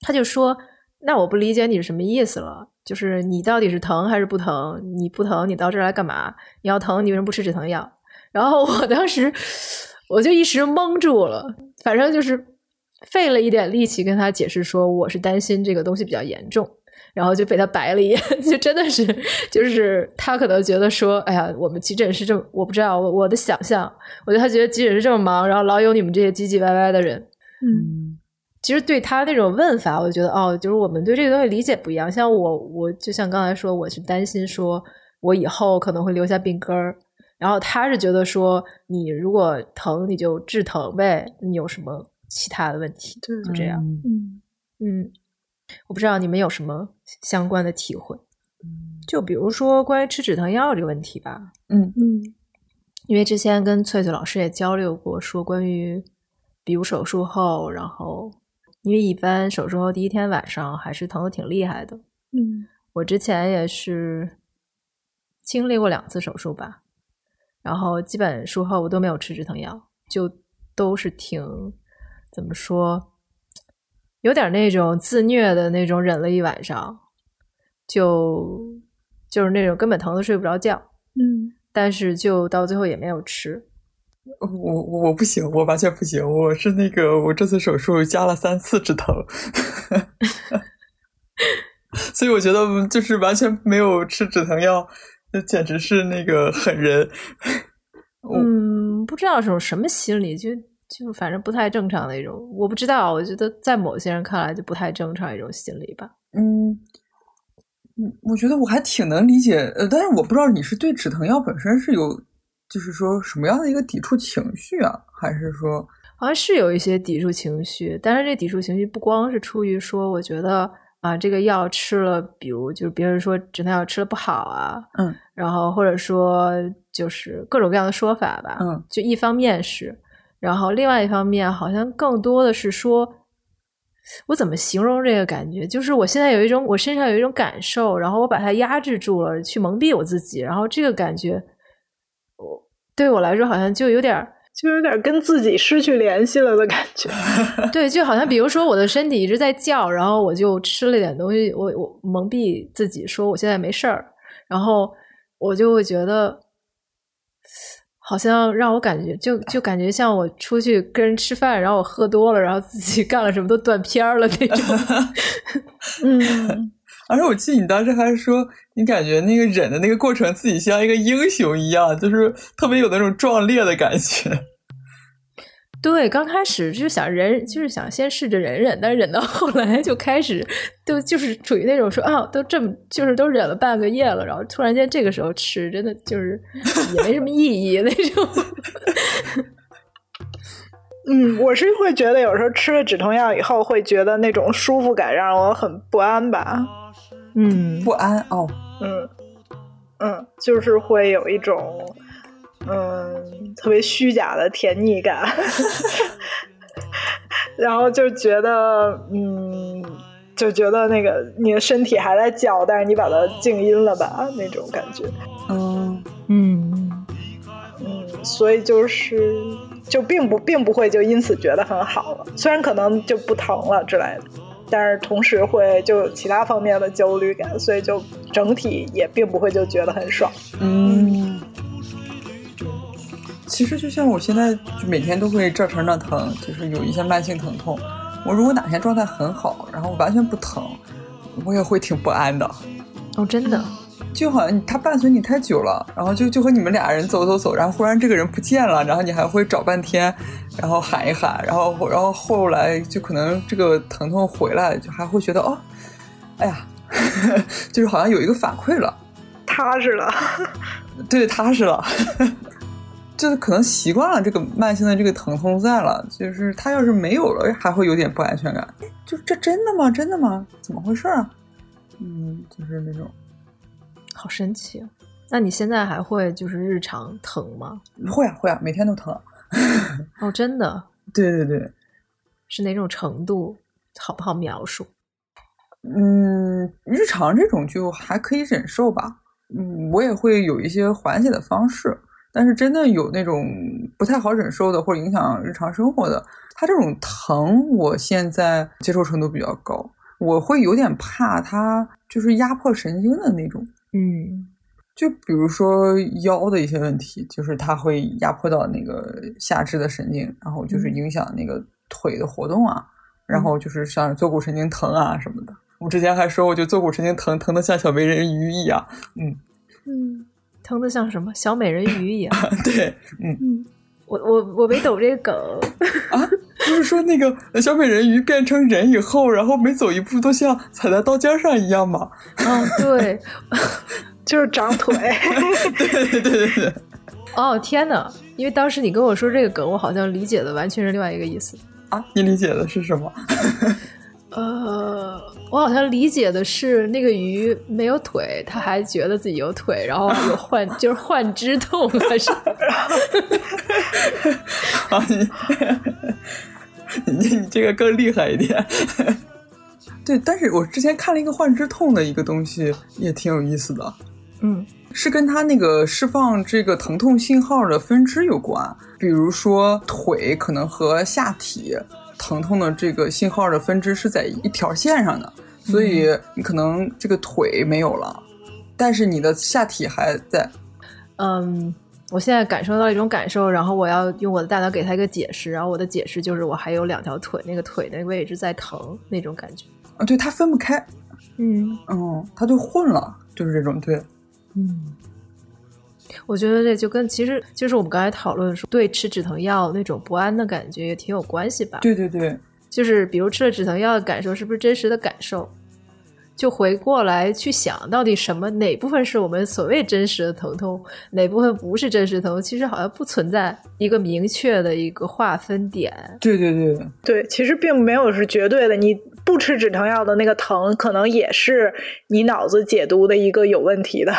他就说，那我不理解你是什么意思了，就是你到底是疼还是不疼？你不疼，你到这儿来干嘛？你要疼，你为什么不吃止疼药？然后我当时 我就一时懵住了，反正就是费了一点力气跟他解释说，我是担心这个东西比较严重。然后就被他白了一眼，就真的是，就是他可能觉得说，哎呀，我们急诊是这么，我不知道，我我的想象，我觉得他觉得急诊是这么忙，然后老有你们这些唧唧歪歪的人，嗯，其实对他那种问法，我就觉得哦，就是我们对这个东西理解不一样。像我，我就像刚才说，我是担心说我以后可能会留下病根儿，然后他是觉得说，你如果疼你就治疼呗，你有什么其他的问题？就这样，嗯嗯。我不知道你们有什么相关的体会，就比如说关于吃止疼药这个问题吧。嗯嗯，因为之前跟翠翠老师也交流过，说关于比如手术后，然后因为一般手术后第一天晚上还是疼的挺厉害的。嗯，我之前也是经历过两次手术吧，然后基本术后我都没有吃止疼药，就都是挺怎么说。有点那种自虐的那种，忍了一晚上，就就是那种根本疼的睡不着觉，嗯，但是就到最后也没有吃。我我我不行，我完全不行。我是那个，我这次手术加了三次止疼，所以我觉得就是完全没有吃止疼药，就简直是那个狠人。嗯，不知道是种什么心理就。就反正不太正常的一种，我不知道，我觉得在某些人看来就不太正常一种心理吧。嗯，嗯，我觉得我还挺能理解，呃，但是我不知道你是对止疼药本身是有，就是说什么样的一个抵触情绪啊，还是说好像是有一些抵触情绪，但是这抵触情绪不光是出于说，我觉得啊，这个药吃了，比如就是别人说止疼药吃了不好啊，嗯，然后或者说就是各种各样的说法吧，嗯，就一方面是。然后，另外一方面，好像更多的是说，我怎么形容这个感觉？就是我现在有一种，我身上有一种感受，然后我把它压制住了，去蒙蔽我自己。然后这个感觉，我对我来说好像就有点，就有点跟自己失去联系了的感觉。对，就好像比如说我的身体一直在叫，然后我就吃了点东西，我我蒙蔽自己，说我现在没事儿，然后我就会觉得。好像让我感觉，就就感觉像我出去跟人吃饭，然后我喝多了，然后自己 干了什么都断片儿了那种。嗯，而且我记得你当时还说，你感觉那个忍的那个过程，自己像一个英雄一样，就是特别有那种壮烈的感觉。对，刚开始就是想忍，就是想先试着忍忍，但忍到后来就开始都就是处于那种说啊，都这么就是都忍了半个月了，然后突然间这个时候吃，真的就是 也没什么意义那种。嗯，我是会觉得有时候吃了止痛药以后，会觉得那种舒服感让我很不安吧。嗯，不安哦。嗯嗯，就是会有一种。嗯，特别虚假的甜腻感，然后就觉得，嗯，就觉得那个你的身体还在叫，但是你把它静音了吧，那种感觉。嗯嗯嗯，所以就是就并不并不会就因此觉得很好了，虽然可能就不疼了之类的，但是同时会就其他方面的焦虑感，所以就整体也并不会就觉得很爽。嗯。其实就像我现在就每天都会这疼那疼，就是有一些慢性疼痛。我如果哪天状态很好，然后完全不疼，我也会挺不安的。哦，真的，就好像他伴随你太久了，然后就就和你们俩人走走走，然后忽然这个人不见了，然后你还会找半天，然后喊一喊，然后然后后来就可能这个疼痛回来，就还会觉得哦，哎呀，就是好像有一个反馈了，踏实了，对，踏实了。就是可能习惯了这个慢性的这个疼痛在了，就是他要是没有了，还会有点不安全感。就这真的吗？真的吗？怎么回事啊？嗯，就是那种，好神奇。那你现在还会就是日常疼吗？会啊，会啊，每天都疼。哦，真的？对对对，是哪种程度？好不好描述？嗯，日常这种就还可以忍受吧。嗯，我也会有一些缓解的方式。但是真的有那种不太好忍受的，或者影响日常生活的，它这种疼，我现在接受程度比较高。我会有点怕它就是压迫神经的那种，嗯，就比如说腰的一些问题，就是它会压迫到那个下肢的神经，然后就是影响那个腿的活动啊，然后就是像坐骨神经疼啊什么的。我之前还说，我就坐骨神经疼，疼的像小美人鱼一样，嗯嗯。疼的像什么小美人鱼一样？对，嗯，我我我没懂这个梗啊，就是说那个小美人鱼变成人以后，然后每走一步都像踩在刀尖上一样嘛？嗯，对，就是长腿。对对对对对。哦天哪！因为当时你跟我说这个梗，我好像理解的完全是另外一个意思啊。你理解的是什么？呃，我好像理解的是那个鱼没有腿，它还觉得自己有腿，然后有幻，就是幻肢痛还是？啊，你你你这个更厉害一点。对，但是我之前看了一个幻肢痛的一个东西，也挺有意思的。嗯，是跟它那个释放这个疼痛信号的分支有关，比如说腿可能和下体。疼痛的这个信号的分支是在一条线上的，所以你可能这个腿没有了，但是你的下体还在。嗯，我现在感受到一种感受，然后我要用我的大脑给他一个解释，然后我的解释就是我还有两条腿，那个腿那个位置在疼那种感觉。啊，对，它分不开。嗯嗯，它就混了，就是这种对。嗯。我觉得这就跟其实就是我们刚才讨论说，对吃止疼药那种不安的感觉也挺有关系吧？对对对，就是比如吃了止疼药的感受是不是真实的感受？就回过来去想到底什么哪部分是我们所谓真实的疼痛，哪部分不是真实疼痛？其实好像不存在一个明确的一个划分点。对对对对，其实并没有是绝对的。你不吃止疼药的那个疼，可能也是你脑子解读的一个有问题的。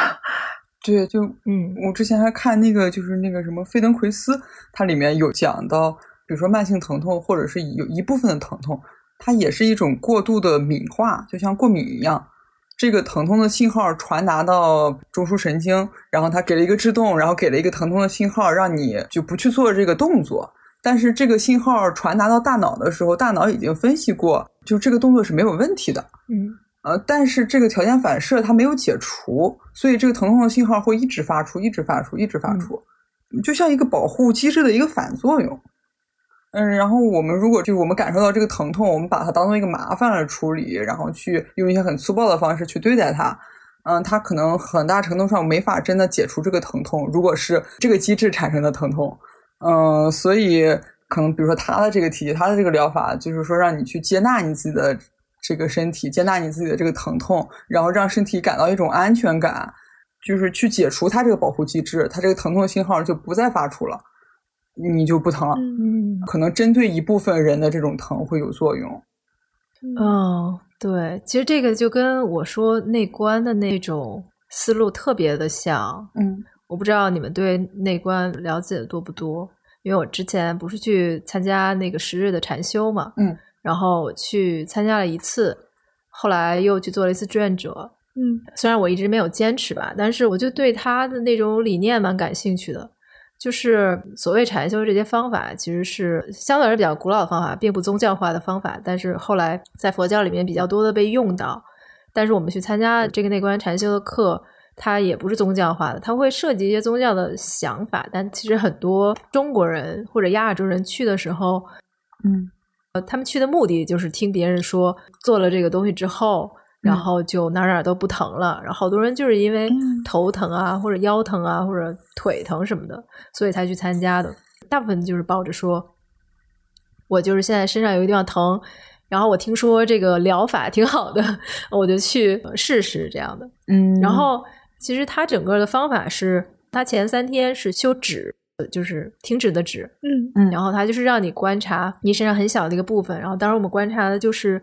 对，就嗯，我之前还看那个，就是那个什么费登奎斯，它里面有讲到，比如说慢性疼痛，或者是有一部分的疼痛，它也是一种过度的敏化，就像过敏一样。这个疼痛的信号传达到中枢神经，然后它给了一个制动，然后给了一个疼痛的信号，让你就不去做这个动作。但是这个信号传达到大脑的时候，大脑已经分析过，就这个动作是没有问题的。嗯。呃，但是这个条件反射它没有解除，所以这个疼痛的信号会一直发出，一直发出，一直发出，就像一个保护机制的一个反作用。嗯，然后我们如果就是我们感受到这个疼痛，我们把它当做一个麻烦来处理，然后去用一些很粗暴的方式去对待它，嗯，它可能很大程度上没法真的解除这个疼痛。如果是这个机制产生的疼痛，嗯，所以可能比如说他的这个体系，他的这个疗法，就是说让你去接纳你自己的这个身体，接纳你自己的这个疼痛，然后让身体感到一种安全感，就是去解除它这个保护机制，它这个疼痛信号就不再发出了，你就不疼了。嗯，可能针对一部分人的这种疼会有作用。嗯，对，其实这个就跟我说内观的那种思路特别的像。嗯，我不知道你们对内观了解的多不多。因为我之前不是去参加那个十日的禅修嘛，嗯，然后去参加了一次，后来又去做了一次志愿者，嗯，虽然我一直没有坚持吧，但是我就对他的那种理念蛮感兴趣的。就是所谓禅修这些方法，其实是相对来说比较古老的方法，并不宗教化的方法，但是后来在佛教里面比较多的被用到。但是我们去参加这个内观禅修的课。它也不是宗教化的，它会涉及一些宗教的想法，但其实很多中国人或者亚洲人去的时候，嗯，呃，他们去的目的就是听别人说做了这个东西之后，然后就哪哪都不疼了，然后好多人就是因为头疼啊，或者腰疼啊，或者腿疼什么的，所以才去参加的。大部分就是抱着说，我就是现在身上有一个地方疼，然后我听说这个疗法挺好的，我就去试试这样的，嗯，然后。其实它整个的方法是，它前三天是修止，就是停止的止，嗯。嗯，然后它就是让你观察你身上很小的一个部分，然后当时我们观察的就是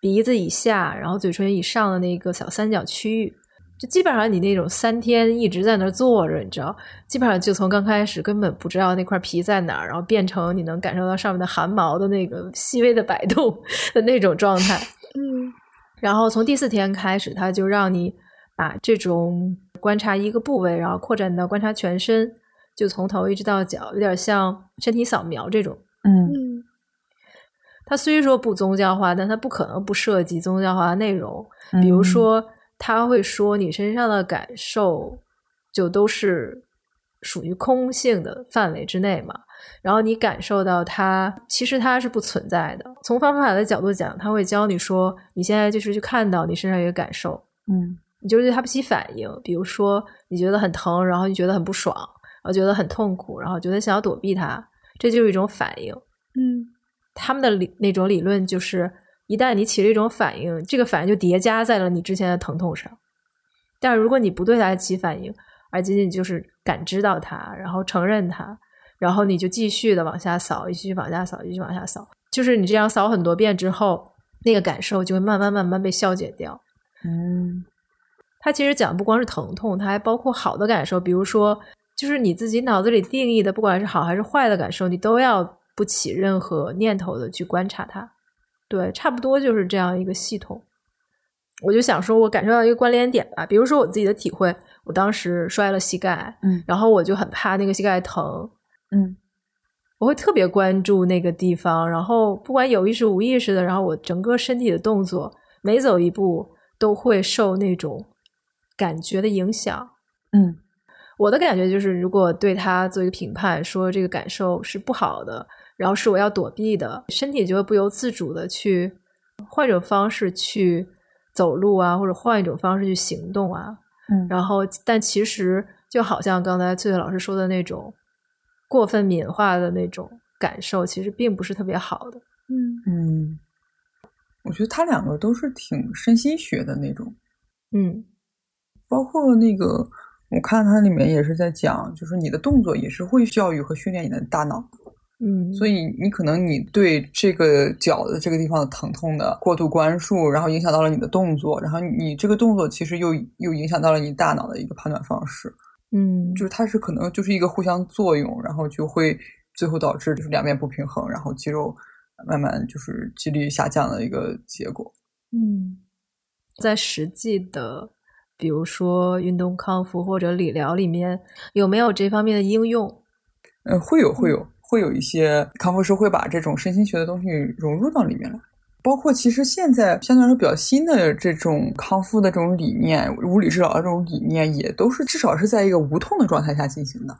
鼻子以下，然后嘴唇以上的那个小三角区域，就基本上你那种三天一直在那儿坐着，你知道，基本上就从刚开始根本不知道那块皮在哪儿，然后变成你能感受到上面的汗毛的那个细微的摆动的那种状态，嗯，然后从第四天开始，它就让你。把这种观察一个部位，然后扩展到观察全身，就从头一直到脚，有点像身体扫描这种。嗯嗯，它虽说不宗教化，但它不可能不涉及宗教化的内容。比如说，他会说你身上的感受就都是属于空性的范围之内嘛。然后你感受到它，其实它是不存在的。从方法的角度讲，他会教你说，你现在就是去看到你身上一个感受。嗯。你就对它不起反应，比如说你觉得很疼，然后你觉得很不爽，然后觉得很痛苦，然后觉得想要躲避它，这就是一种反应。嗯，他们的理那种理论就是，一旦你起了一种反应，这个反应就叠加在了你之前的疼痛上。但是如果你不对它起反应，而仅仅就是感知到它，然后承认它，然后你就继续的往下扫，继续往下扫，继续往下扫，就是你这样扫很多遍之后，那个感受就会慢慢慢慢被消解掉。嗯。它其实讲不光是疼痛，它还包括好的感受，比如说，就是你自己脑子里定义的，不管是好还是坏的感受，你都要不起任何念头的去观察它。对，差不多就是这样一个系统。我就想说，我感受到一个关联点吧，比如说我自己的体会，我当时摔了膝盖，嗯，然后我就很怕那个膝盖疼，嗯，我会特别关注那个地方，然后不管有意识无意识的，然后我整个身体的动作，每走一步都会受那种。感觉的影响，嗯，我的感觉就是，如果对他做一个评判，说这个感受是不好的，然后是我要躲避的，身体就会不由自主的去换一种方式去走路啊，或者换一种方式去行动啊，嗯，然后但其实就好像刚才翠翠老师说的那种过分敏化的那种感受，其实并不是特别好的，嗯。嗯，我觉得他两个都是挺身心学的那种，嗯。包括那个，我看它里面也是在讲，就是你的动作也是会教育和训练你的大脑。嗯，所以你可能你对这个脚的这个地方的疼痛的过度关注，然后影响到了你的动作，然后你这个动作其实又又影响到了你大脑的一个判断方式。嗯，就是它是可能就是一个互相作用，然后就会最后导致就是两边不平衡，然后肌肉慢慢就是肌力下降的一个结果。嗯，在实际的。比如说运动康复或者理疗里面有没有这方面的应用？呃，会有，会有，会有一些康复师会把这种身心学的东西融入到里面来。包括其实现在相对来说比较新的这种康复的这种理念，物理治疗的这种理念，也都是至少是在一个无痛的状态下进行的。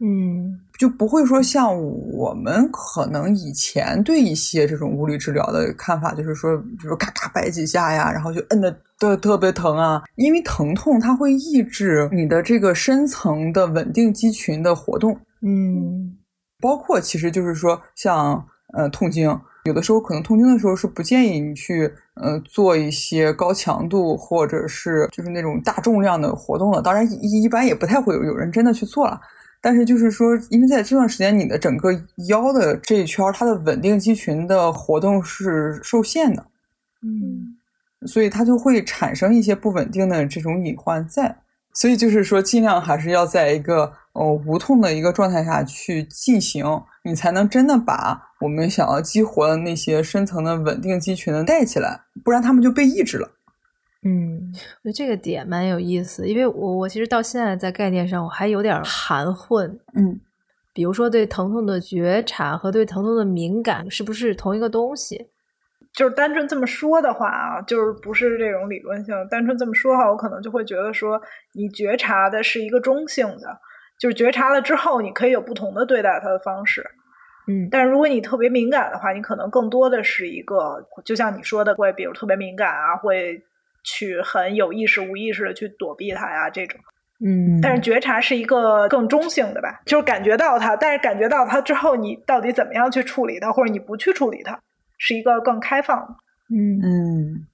嗯，就不会说像我们可能以前对一些这种物理治疗的看法，就是说，比如咔咔摆几下呀，然后就摁的特特别疼啊。因为疼痛它会抑制你的这个深层的稳定肌群的活动。嗯，包括其实就是说像呃痛经，有的时候可能痛经的时候是不建议你去呃做一些高强度或者是就是那种大重量的活动了。当然一一般也不太会有有人真的去做了。但是就是说，因为在这段时间，你的整个腰的这一圈，它的稳定肌群的活动是受限的，嗯，所以它就会产生一些不稳定的这种隐患在。所以就是说，尽量还是要在一个呃无痛的一个状态下去进行，你才能真的把我们想要激活的那些深层的稳定肌群的带起来，不然他们就被抑制了。嗯，我觉得这个点蛮有意思，因为我我其实到现在在概念上我还有点含混，嗯，比如说对疼痛的觉察和对疼痛的敏感是不是同一个东西？就是单纯这么说的话啊，就是不是这种理论性，单纯这么说的话，我可能就会觉得说，你觉察的是一个中性的，就是觉察了之后，你可以有不同的对待它的方式，嗯，但是如果你特别敏感的话，你可能更多的是一个，就像你说的，会比如特别敏感啊，会。去很有意识、无意识的去躲避它呀，这种，嗯，但是觉察是一个更中性的吧，就是感觉到它，但是感觉到它之后，你到底怎么样去处理它，或者你不去处理它，是一个更开放。嗯嗯，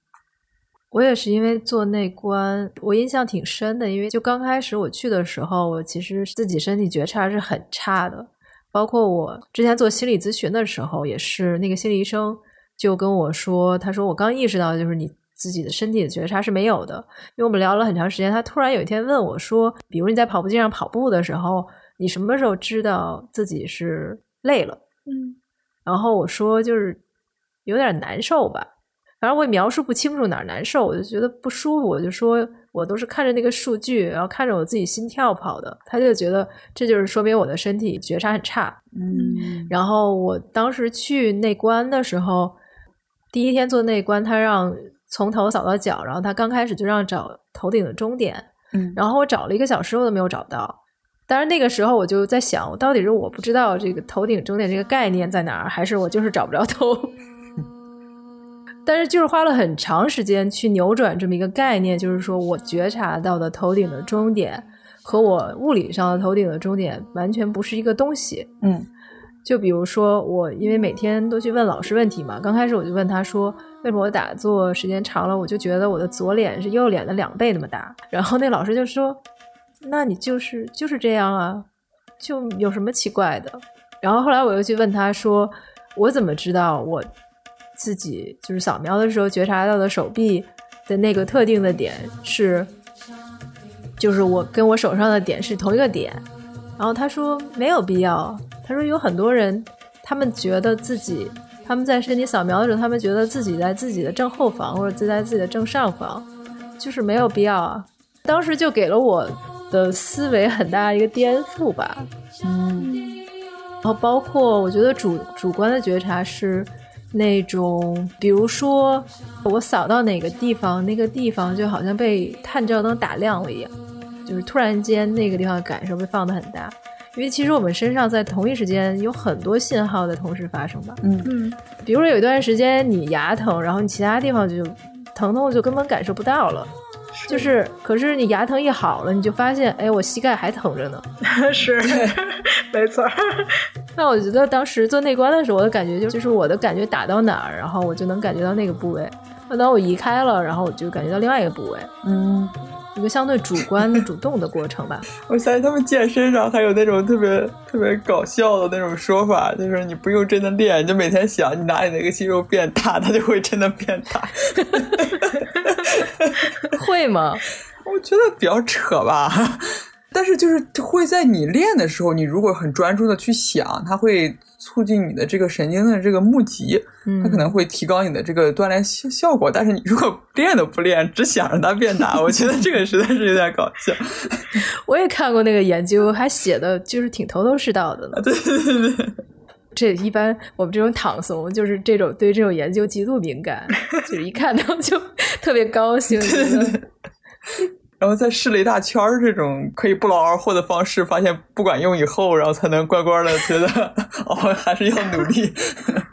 我也是因为做内观，我印象挺深的，因为就刚开始我去的时候，我其实自己身体觉察是很差的，包括我之前做心理咨询的时候，也是那个心理医生就跟我说，他说我刚意识到就是你。自己的身体的觉察是没有的，因为我们聊了很长时间。他突然有一天问我说：“比如你在跑步机上跑步的时候，你什么时候知道自己是累了？”嗯，然后我说：“就是有点难受吧。”反正我也描述不清楚哪儿难受，我就觉得不舒服。我就说我都是看着那个数据，然后看着我自己心跳跑的。他就觉得这就是说明我的身体觉察很差。嗯，然后我当时去内观的时候，第一天做内观，他让。从头扫到脚，然后他刚开始就让找头顶的终点，嗯，然后我找了一个小时，我都没有找到。当然那个时候我就在想，我到底是我不知道这个头顶终点这个概念在哪儿，还是我就是找不着头？但是就是花了很长时间去扭转这么一个概念，就是说我觉察到的头顶的终点和我物理上的头顶的终点完全不是一个东西。嗯，就比如说我因为每天都去问老师问题嘛，刚开始我就问他说。为什么我打坐时间长了，我就觉得我的左脸是右脸的两倍那么大？然后那老师就说：“那你就是就是这样啊，就有什么奇怪的？”然后后来我又去问他说：“我怎么知道我自己就是扫描的时候觉察到的手臂的那个特定的点是，就是我跟我手上的点是同一个点？”然后他说：“没有必要。”他说：“有很多人，他们觉得自己。”他们在身体扫描的时候，他们觉得自己在自己的正后方，或者自在自己的正上方，就是没有必要啊。当时就给了我的思维很大一个颠覆吧。嗯，然后包括我觉得主主观的觉察是那种，比如说我扫到哪个地方，那个地方就好像被探照灯打亮了一样，就是突然间那个地方感受被放得很大。因为其实我们身上在同一时间有很多信号在同时发生吧。嗯嗯，比如说有一段时间你牙疼，然后你其他地方就疼痛就根本感受不到了。就是，可是你牙疼一好了，你就发现，哎，我膝盖还疼着呢。是，没错。那我觉得当时做内观的时候，我的感觉就就是我的感觉打到哪儿，然后我就能感觉到那个部位。那当我移开了，然后我就感觉到另外一个部位。嗯。一个相对主观的、主动的过程吧。我相信他们健身上还有那种特别特别搞笑的那种说法，就是你不用真的练，你就每天想你哪里哪个肌肉变大，它就会真的变大。会吗？我觉得比较扯吧。但是就是会在你练的时候，你如果很专注的去想，它会。促进你的这个神经的这个募集，它可能会提高你的这个锻炼效效果。但是你如果练都不练，只想着它变大，我觉得这个实在是有点搞笑。我也看过那个研究，还写的就是挺头头是道的呢。对对对，这一般我们这种躺怂，就是这种对这种研究极度敏感，就是一看到就特别高兴。然后再试了一大圈儿这种可以不劳而获的方式，发现不管用以后，然后才能乖乖的觉得哦，还是要努力。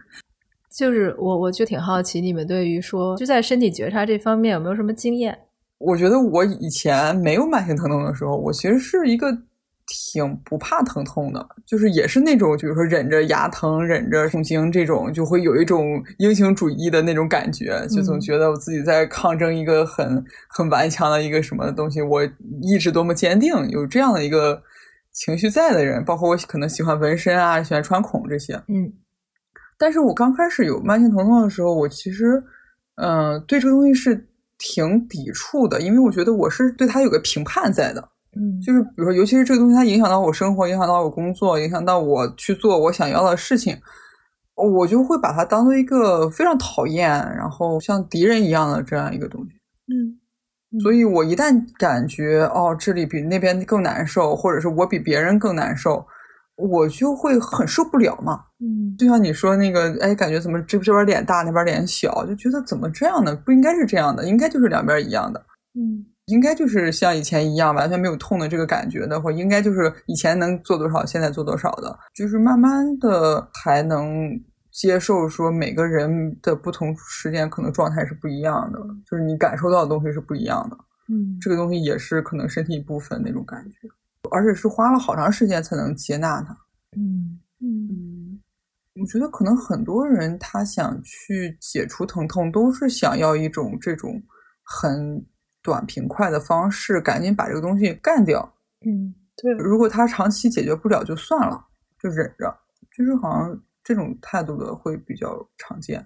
就是我，我就挺好奇，你们对于说就在身体觉察这方面有没有什么经验？我觉得我以前没有慢性疼痛的时候，我其实是一个挺不怕疼痛的，就是也是那种，比如说忍着牙疼、忍着痛经这种，就会有一种英雄主义的那种感觉，就总觉得我自己在抗争一个很很顽强的一个什么东西，我意志多么坚定，有这样的一个情绪在的人，包括我可能喜欢纹身啊，喜欢穿孔这些，嗯。但是我刚开始有慢性疼痛的时候，我其实，嗯，对这个东西是挺抵触的，因为我觉得我是对它有个评判在的。嗯，就是比如说，尤其是这个东西，它影响到我生活，影响到我工作，影响到我去做我想要的事情，我就会把它当做一个非常讨厌，然后像敌人一样的这样一个东西。嗯，所以我一旦感觉哦，这里比那边更难受，或者是我比别人更难受，我就会很受不了嘛。嗯，就像你说那个，哎，感觉怎么这这边脸大，那边脸小，就觉得怎么这样的？不应该是这样的，应该就是两边一样的。嗯。应该就是像以前一样，完全没有痛的这个感觉的，或应该就是以前能做多少，现在做多少的，就是慢慢的才能接受说每个人的不同时间可能状态是不一样的，就是你感受到的东西是不一样的。嗯，这个东西也是可能身体一部分那种感觉，而且是花了好长时间才能接纳它。嗯嗯，我觉得可能很多人他想去解除疼痛，都是想要一种这种很。短平快的方式，赶紧把这个东西干掉。嗯，对。如果他长期解决不了，就算了，就忍着。就是好像这种态度的会比较常见。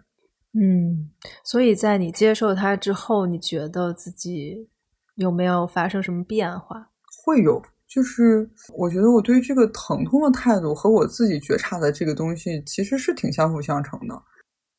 嗯，所以在你接受它之后，你觉得自己有没有发生什么变化？会有，就是我觉得我对这个疼痛的态度和我自己觉察的这个东西其实是挺相辅相成的。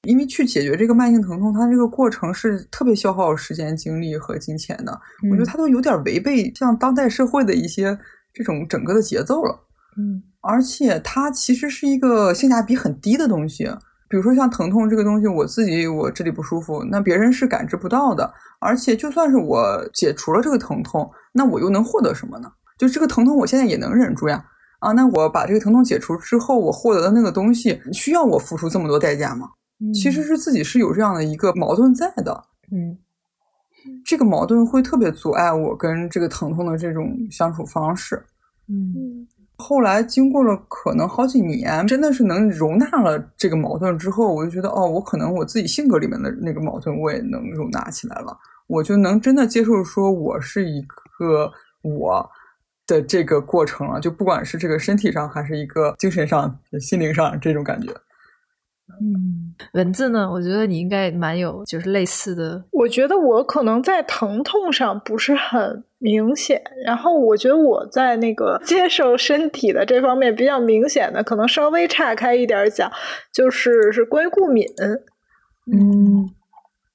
因为去解决这个慢性疼痛，它这个过程是特别消耗时间、精力和金钱的。我觉得它都有点违背像当代社会的一些这种整个的节奏了。嗯，而且它其实是一个性价比很低的东西。比如说像疼痛这个东西，我自己我这里不舒服，那别人是感知不到的。而且就算是我解除了这个疼痛，那我又能获得什么呢？就这个疼痛，我现在也能忍住呀。啊，那我把这个疼痛解除之后，我获得的那个东西，需要我付出这么多代价吗？其实是自己是有这样的一个矛盾在的，嗯，这个矛盾会特别阻碍我跟这个疼痛的这种相处方式，嗯，后来经过了可能好几年，真的是能容纳了这个矛盾之后，我就觉得哦，我可能我自己性格里面的那个矛盾我也能容纳起来了，我就能真的接受说我是一个我的这个过程了，就不管是这个身体上还是一个精神上、心灵上这种感觉。嗯，文字呢？我觉得你应该蛮有，就是类似的。我觉得我可能在疼痛上不是很明显，然后我觉得我在那个接受身体的这方面比较明显的，可能稍微岔开一点讲，就是是关于过敏。嗯，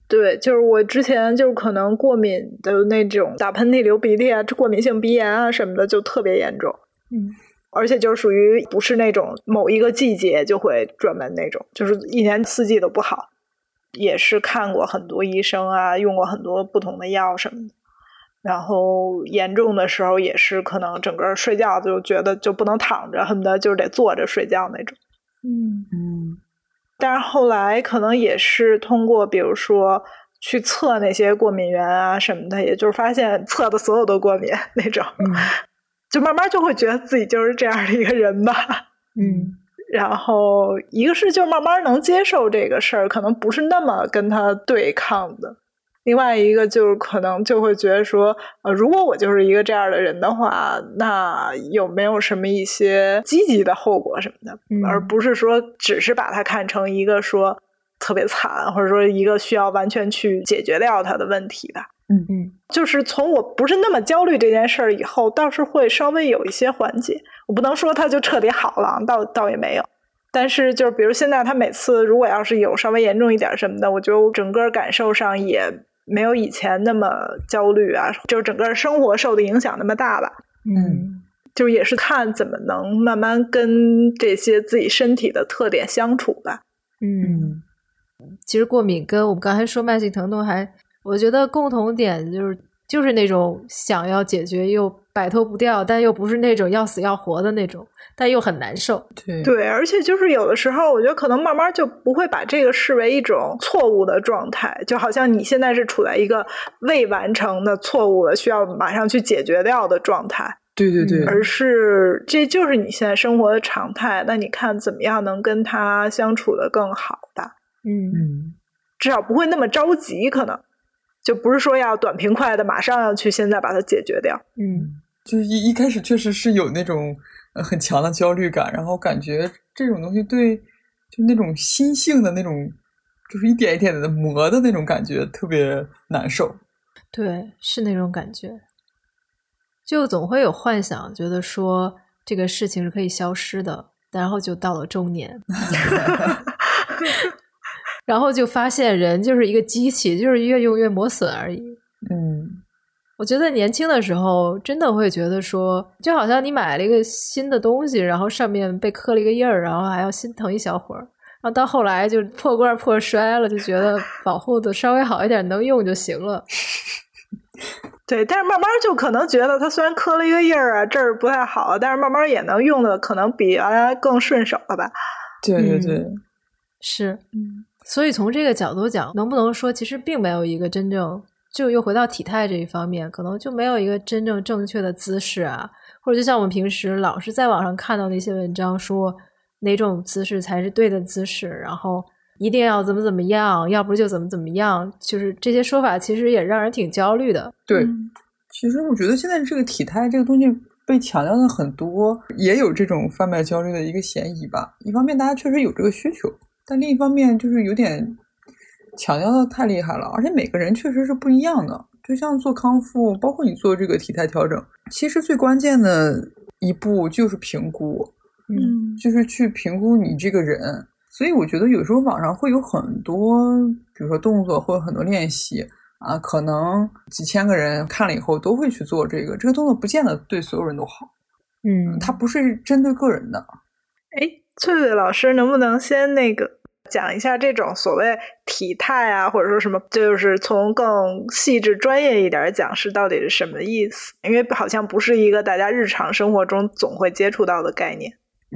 对，就是我之前就可能过敏的那种打喷嚏、流鼻涕啊，过敏性鼻炎啊什么的就特别严重。嗯。而且就是属于不是那种某一个季节就会专门那种，就是一年四季都不好，也是看过很多医生啊，用过很多不同的药什么的，然后严重的时候也是可能整个睡觉就觉得就不能躺着，恨不得就得坐着睡觉那种。嗯嗯，但是后来可能也是通过比如说去测那些过敏源啊什么的，也就是发现测的所有都过敏那种。就慢慢就会觉得自己就是这样的一个人吧，嗯，然后一个是就慢慢能接受这个事儿，可能不是那么跟他对抗的；另外一个就是可能就会觉得说，呃，如果我就是一个这样的人的话，那有没有什么一些积极的后果什么的，而不是说只是把它看成一个说特别惨，或者说一个需要完全去解决掉它的问题吧。嗯嗯，就是从我不是那么焦虑这件事儿以后，倒是会稍微有一些缓解。我不能说它就彻底好了，倒倒也没有。但是就是比如现在他每次如果要是有稍微严重一点什么的，我就整个感受上也没有以前那么焦虑啊，就是整个生活受的影响那么大吧。嗯，就是也是看怎么能慢慢跟这些自己身体的特点相处吧。嗯，其实过敏跟我们刚才说慢性疼痛还。我觉得共同点就是就是那种想要解决又摆脱不掉，但又不是那种要死要活的那种，但又很难受。对对，而且就是有的时候，我觉得可能慢慢就不会把这个视为一种错误的状态，就好像你现在是处在一个未完成的错误的需要马上去解决掉的状态。对对对，而是这就是你现在生活的常态。那你看怎么样能跟他相处的更好吧？嗯嗯，至少不会那么着急，可能就不是说要短平快的马上要去现在把它解决掉。嗯，就是一一开始确实是有那种很强的焦虑感，然后感觉这种东西对就那种心性的那种，就是一点一点的磨的那种感觉特别难受。对，是那种感觉。就总会有幻想，觉得说这个事情是可以消失的，然后就到了中年，然后就发现人就是一个机器，就是越用越磨损而已。嗯，我觉得年轻的时候真的会觉得说，就好像你买了一个新的东西，然后上面被磕了一个印儿，然后还要心疼一小会儿，然后到后来就破罐破摔了，就觉得保护的稍微好一点，能用就行了。对，但是慢慢就可能觉得它虽然磕了一个印儿啊，这儿不太好，但是慢慢也能用的可能比原来更顺手了吧？对对对，是，嗯，所以从这个角度讲，能不能说其实并没有一个真正，就又回到体态这一方面，可能就没有一个真正正确的姿势啊，或者就像我们平时老是在网上看到那些文章说哪种姿势才是对的姿势，然后。一定要怎么怎么样，要不就怎么怎么样，就是这些说法其实也让人挺焦虑的。对，其实我觉得现在这个体态这个东西被强调的很多，也有这种贩卖焦虑的一个嫌疑吧。一方面大家确实有这个需求，但另一方面就是有点强调的太厉害了，而且每个人确实是不一样的。就像做康复，包括你做这个体态调整，其实最关键的一步就是评估，嗯，就是去评估你这个人。所以我觉得有时候网上会有很多，比如说动作或者很多练习啊，可能几千个人看了以后都会去做这个，这个动作不见得对所有人都好。嗯，它不是针对个人的。哎，翠翠老师，能不能先那个讲一下这种所谓体态啊，或者说什么，就是从更细致、专业一点讲，是到底是什么意思？因为好像不是一个大家日常生活中总会接触到的概念。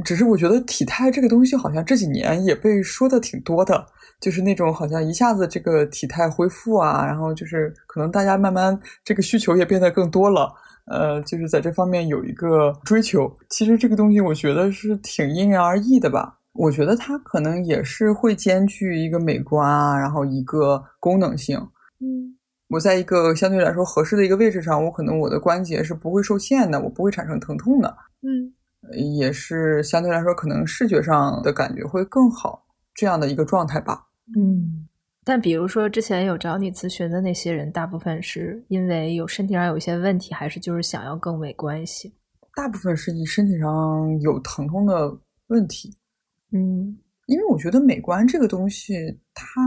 只是我觉得体态这个东西好像这几年也被说的挺多的，就是那种好像一下子这个体态恢复啊，然后就是可能大家慢慢这个需求也变得更多了，呃，就是在这方面有一个追求。其实这个东西我觉得是挺因人而异的吧。我觉得它可能也是会兼具一个美观啊，然后一个功能性。嗯，我在一个相对来说合适的一个位置上，我可能我的关节是不会受限的，我不会产生疼痛的。嗯。也是相对来说，可能视觉上的感觉会更好，这样的一个状态吧。嗯，但比如说之前有找你咨询的那些人，大部分是因为有身体上有一些问题，还是就是想要更美观一些？大部分是你身体上有疼痛的问题。嗯，因为我觉得美观这个东西，它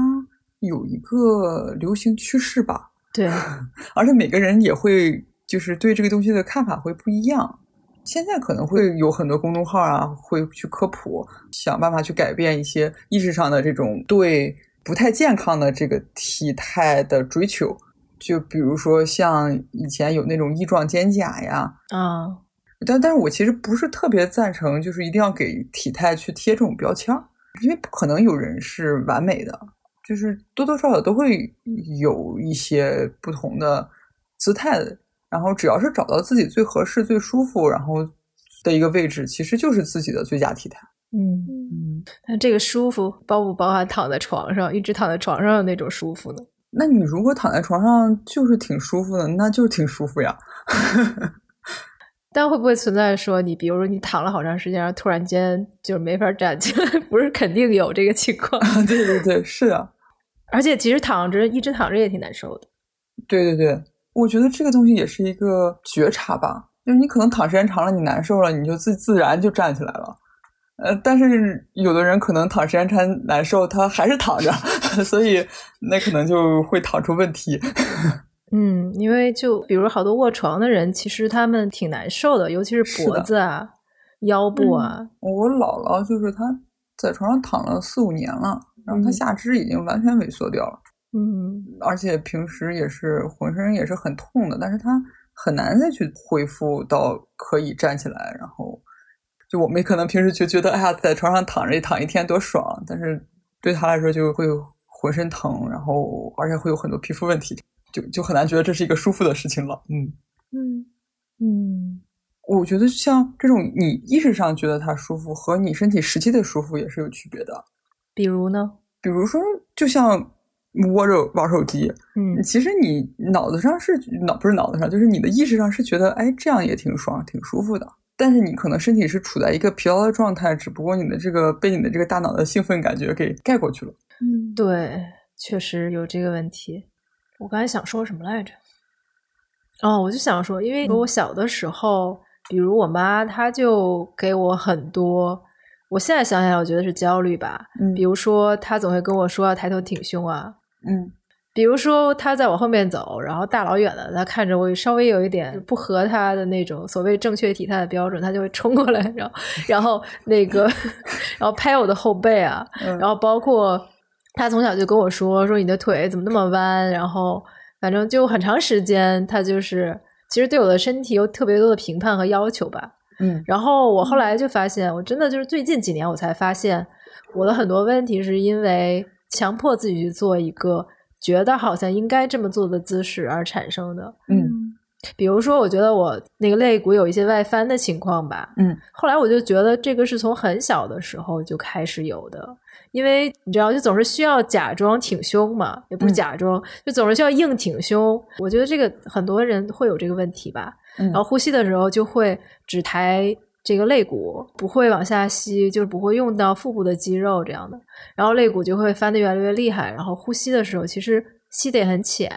有一个流行趋势吧。对，而且每个人也会就是对这个东西的看法会不一样。现在可能会有很多公众号啊，会去科普，想办法去改变一些意识上的这种对不太健康的这个体态的追求。就比如说像以前有那种翼状肩胛呀，啊，但但是我其实不是特别赞成，就是一定要给体态去贴这种标签，因为不可能有人是完美的，就是多多少少都会有一些不同的姿态的。然后只要是找到自己最合适、最舒服，然后的一个位置，其实就是自己的最佳体态。嗯嗯。那这个舒服包不包含躺在床上，一直躺在床上的那种舒服呢？那你如果躺在床上就是挺舒服的，那就是挺舒服呀。但会不会存在说你，比如说你躺了好长时间，然后突然间就没法站起来？不是肯定有这个情况。对对对，是啊。而且其实躺着一直躺着也挺难受的。对对对。我觉得这个东西也是一个觉察吧，就是你可能躺时间长了，你难受了，你就自自然就站起来了。呃，但是有的人可能躺时间长难受，他还是躺着，所以那可能就会躺出问题。嗯，因为就比如好多卧床的人，其实他们挺难受的，尤其是脖子啊、腰部啊。我姥姥就是她在床上躺了四五年了，然后她下肢已经完全萎缩掉了。嗯，而且平时也是浑身也是很痛的，但是她很难再去恢复到可以站起来。然后，就我们可能平时就觉得，哎呀，在床上躺着躺一天多爽，但是对她来说就会浑身疼，然后而且会有很多皮肤问题，就就很难觉得这是一个舒服的事情了。嗯嗯嗯，我觉得像这种你意识上觉得它舒服，和你身体实际的舒服也是有区别的。比如呢？比如说，就像窝着玩手机，嗯，其实你脑子上是脑不是脑子上，就是你的意识上是觉得，哎，这样也挺爽，挺舒服的。但是你可能身体是处在一个疲劳的状态，只不过你的这个被你的这个大脑的兴奋感觉给盖过去了。嗯，对，确实有这个问题。我刚才想说什么来着？哦，我就想说，因为我小的时候，比如我妈，她就给我很多。我现在想想，我觉得是焦虑吧。嗯，比如说，她总会跟我说要抬头挺胸啊。嗯。比如说，她在我后面走，然后大老远的，她看着我稍微有一点不合她的那种所谓正确体态的标准，她就会冲过来，然后，然后那个，然后拍我的后背啊，然后包括他从小就跟我说，说你的腿怎么那么弯，然后反正就很长时间，他就是其实对我的身体有特别多的评判和要求吧。嗯，然后我后来就发现，我真的就是最近几年我才发现，我的很多问题是因为强迫自己去做一个。觉得好像应该这么做的姿势而产生的，嗯，比如说，我觉得我那个肋骨有一些外翻的情况吧，嗯，后来我就觉得这个是从很小的时候就开始有的，因为你知道，就总是需要假装挺胸嘛，也不是假装，就总是需要硬挺胸。我觉得这个很多人会有这个问题吧，然后呼吸的时候就会只抬。这个肋骨不会往下吸，就是不会用到腹部的肌肉这样的，然后肋骨就会翻得越来越厉害，然后呼吸的时候其实吸得也很浅，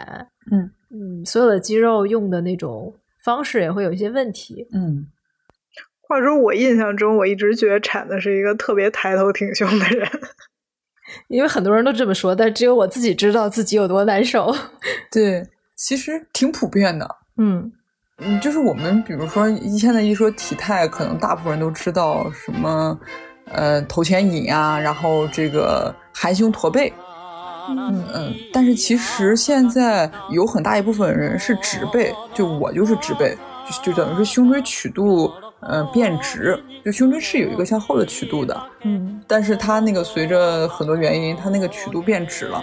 嗯嗯，所有的肌肉用的那种方式也会有一些问题，嗯。话说我印象中，我一直觉得铲子是一个特别抬头挺胸的人，因为很多人都这么说，但只有我自己知道自己有多难受。对，其实挺普遍的，嗯。嗯，就是我们比如说，现在一说体态，可能大部分人都知道什么，呃，头前引啊，然后这个含胸驼背，嗯嗯，但是其实现在有很大一部分人是直背，就我就是直背，就就等于是胸椎曲度，嗯，变直，就胸椎是有一个向后的曲度的，嗯，但是它那个随着很多原因，它那个曲度变直了，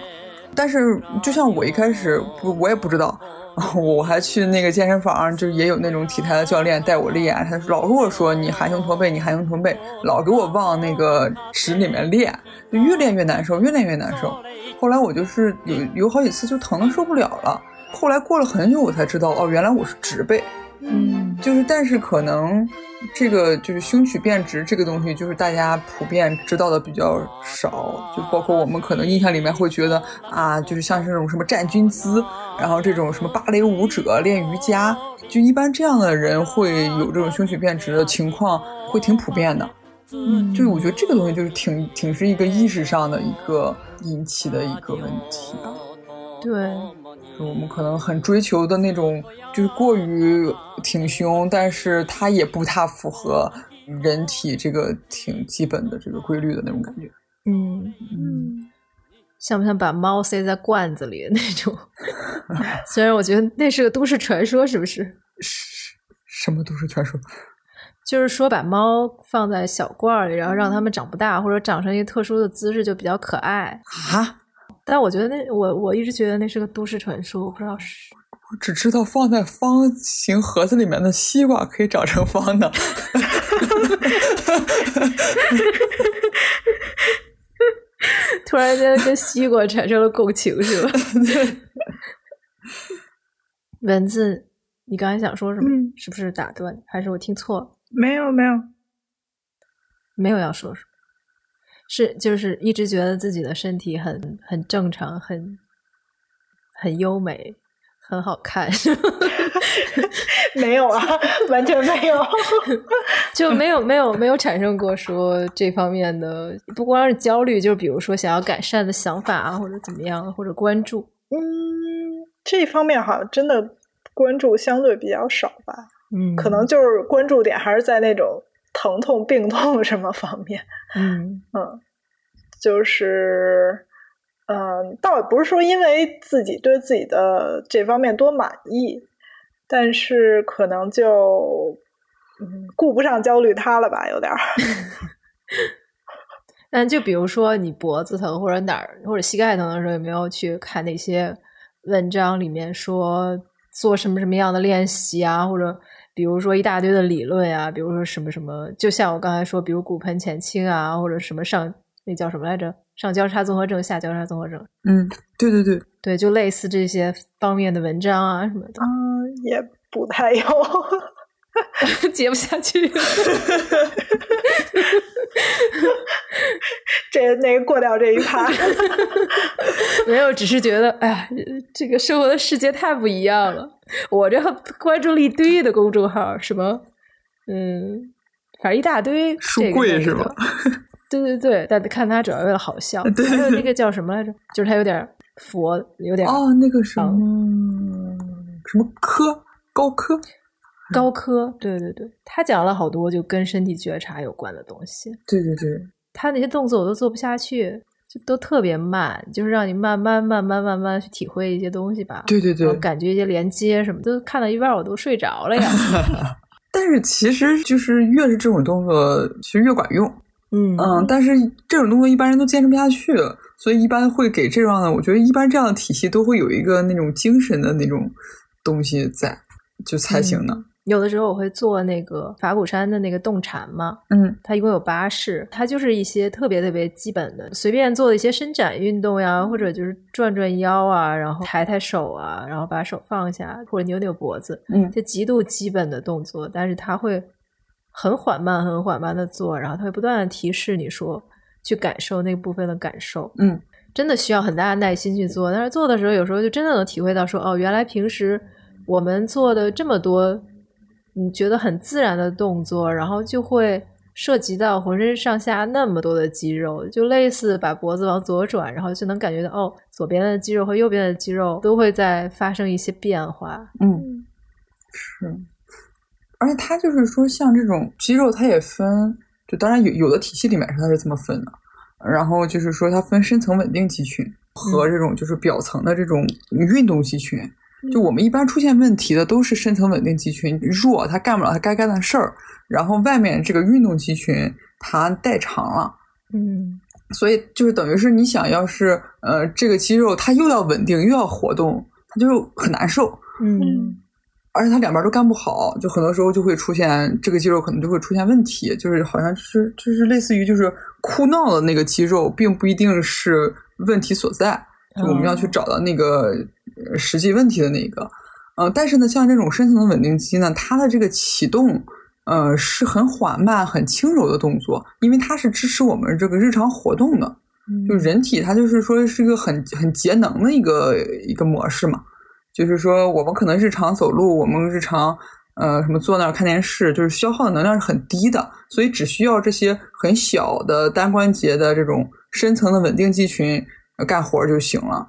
但是就像我一开始不，我也不知道。我还去那个健身房，就也有那种体态的教练带我练，他老跟我说你含胸驼背，你含胸驼背，老给我往那个直里面练，就越练越难受，越练越难受。后来我就是有有好几次就疼的受不了了，后来过了很久我才知道，哦，原来我是直背。嗯，就是，但是可能这个就是胸曲变直这个东西，就是大家普遍知道的比较少。就包括我们可能印象里面会觉得啊，就是像是那种什么站军姿，然后这种什么芭蕾舞者练瑜伽，就一般这样的人会有这种胸曲变直的情况，会挺普遍的。嗯，就是我觉得这个东西就是挺挺是一个意识上的一个引起的一个问题。对。我们可能很追求的那种，就是过于挺胸，但是它也不太符合人体这个挺基本的这个规律的那种感觉。嗯嗯，像不像把猫塞在罐子里那种？虽然我觉得那是个都市传说，是不是？什么都市传说？就是说把猫放在小罐里，然后让它们长不大，或者长成一个特殊的姿势，就比较可爱啊。但我觉得那我我一直觉得那是个都市传说，我不知道是。我只知道放在方形盒子里面的西瓜可以长成方的。突然间跟西瓜产生了共情，是吧？文字，你刚才想说什么？是不是打断？还是我听错了？没有，没有，没有要说什么。是，就是一直觉得自己的身体很很正常，很很优美，很好看。没有啊，完全没有，就没有没有没有产生过说这方面的，不光是焦虑，就是比如说想要改善的想法啊，或者怎么样，或者关注。嗯，这方面好像真的关注相对比较少吧。嗯，可能就是关注点还是在那种。疼痛、病痛 什么方面？嗯嗯，就是，嗯，倒也不是说因为自己对自己的这方面多满意，但是可能就，嗯，顾不上焦虑它了吧，有点儿。但就比如说你脖子疼或者哪儿或者膝盖疼的时候，有没有去看那些文章里面说做什么什么样的练习啊，或者？比如说一大堆的理论呀，比如说什么什么，就像我刚才说，比如骨盆前倾啊，或者什么上那叫什么来着？上交叉综合症、下交叉综合症。嗯，对对对对，就类似这些方面的文章啊什么的。嗯，也不太有，接不下去。这那个过掉这一趴，没有，只是觉得，哎呀，这个生活的世界太不一样了。我这关注了一堆的公众号，什么，嗯，反正一大堆书柜是吧？对对对，但看他主要为了好笑。还有那个叫什么来着？就是他有点佛，有点哦，那个什么什么科高科。高科，对对对，他讲了好多就跟身体觉察有关的东西。对对对，他那些动作我都做不下去，就都特别慢，就是让你慢慢慢慢慢慢去体会一些东西吧。对对对，感觉一些连接什么，都看到一半我都睡着了呀。但是其实就是越是这种动作，其实越管用。嗯嗯，但是这种动作一般人都坚持不下去，所以一般会给这样的，我觉得一般这样的体系都会有一个那种精神的那种东西在，就才行的。有的时候我会做那个法鼓山的那个动禅嘛，嗯，它一共有八式，它就是一些特别特别基本的，随便做的一些伸展运动呀，或者就是转转腰啊，然后抬抬手啊，然后把手放下或者扭扭脖子，嗯，就极度基本的动作，但是它会很缓慢、很缓慢的做，然后它会不断的提示你说去感受那部分的感受，嗯，真的需要很大的耐心去做，但是做的时候有时候就真的能体会到说，哦，原来平时我们做的这么多。你觉得很自然的动作，然后就会涉及到浑身上下那么多的肌肉，就类似把脖子往左转，然后就能感觉到哦，左边的肌肉和右边的肌肉都会在发生一些变化。嗯，是，而且它就是说，像这种肌肉，它也分，就当然有有的体系里面是它是这么分的，然后就是说它分深层稳定肌群和这种就是表层的这种运动肌群。就我们一般出现问题的都是深层稳定肌群弱，它干不了它该干的事儿，然后外面这个运动肌群它代偿了，嗯，所以就是等于是你想要是呃这个肌肉它又要稳定又要活动，它就很难受，嗯，而且它两边都干不好，就很多时候就会出现这个肌肉可能就会出现问题，就是好像是就是类似于就是哭闹的那个肌肉，并不一定是问题所在，就我们要去找到那个。实际问题的那个，呃，但是呢，像这种深层的稳定肌呢，它的这个启动，呃，是很缓慢、很轻柔的动作，因为它是支持我们这个日常活动的。就人体，它就是说是一个很很节能的一个一个模式嘛。就是说，我们可能日常走路，我们日常呃什么坐那儿看电视，就是消耗的能量是很低的，所以只需要这些很小的单关节的这种深层的稳定肌群干活就行了。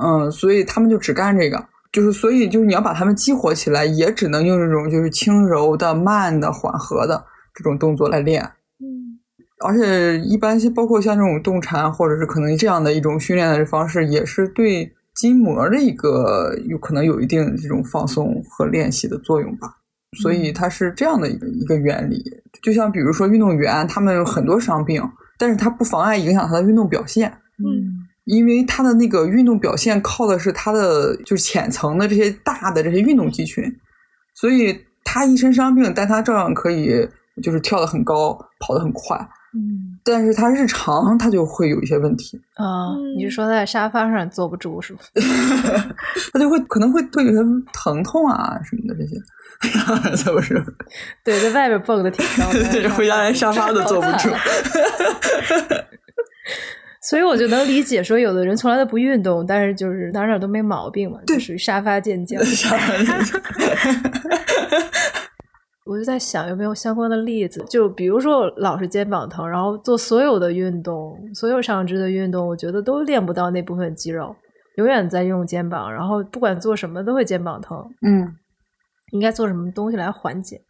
嗯，所以他们就只干这个，就是所以就是你要把他们激活起来，也只能用这种就是轻柔的、慢的、缓和的这种动作来练。嗯，而且一般包括像这种动禅，或者是可能这样的一种训练的方式，也是对筋膜的一个有可能有一定这种放松和练习的作用吧。所以它是这样的一个一个原理。就像比如说运动员，他们有很多伤病，但是它不妨碍影响他的运动表现。嗯。因为他的那个运动表现靠的是他的就是浅层的这些大的这些运动肌群，所以他一身伤病，但他照样可以就是跳得很高，跑得很快。嗯，但是他日常他就会有一些问题啊。你是说在沙发上坐不住是吗？他就会可能会会有些疼痛啊什么的这些，是不是？对，在外边蹦的挺高的，回家连沙发都坐不住。所以我就能理解，说有的人从来都不运动，但是就是哪哪都没毛病嘛，就属于沙发健将。沙发健将。我就在想有没有相关的例子，就比如说我老是肩膀疼，然后做所有的运动，所有上肢的运动，我觉得都练不到那部分肌肉，永远在用肩膀，然后不管做什么都会肩膀疼。嗯，应该做什么东西来缓解？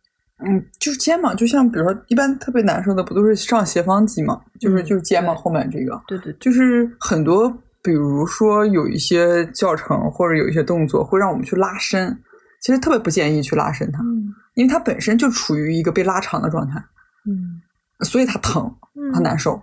嗯，就是肩膀，就像比如说，一般特别难受的不都是上斜方肌嘛？就是就是肩膀后面这个，对对，就是很多，比如说有一些教程或者有一些动作会让我们去拉伸，其实特别不建议去拉伸它，嗯，因为它本身就处于一个被拉长的状态，嗯，所以它疼，它难受，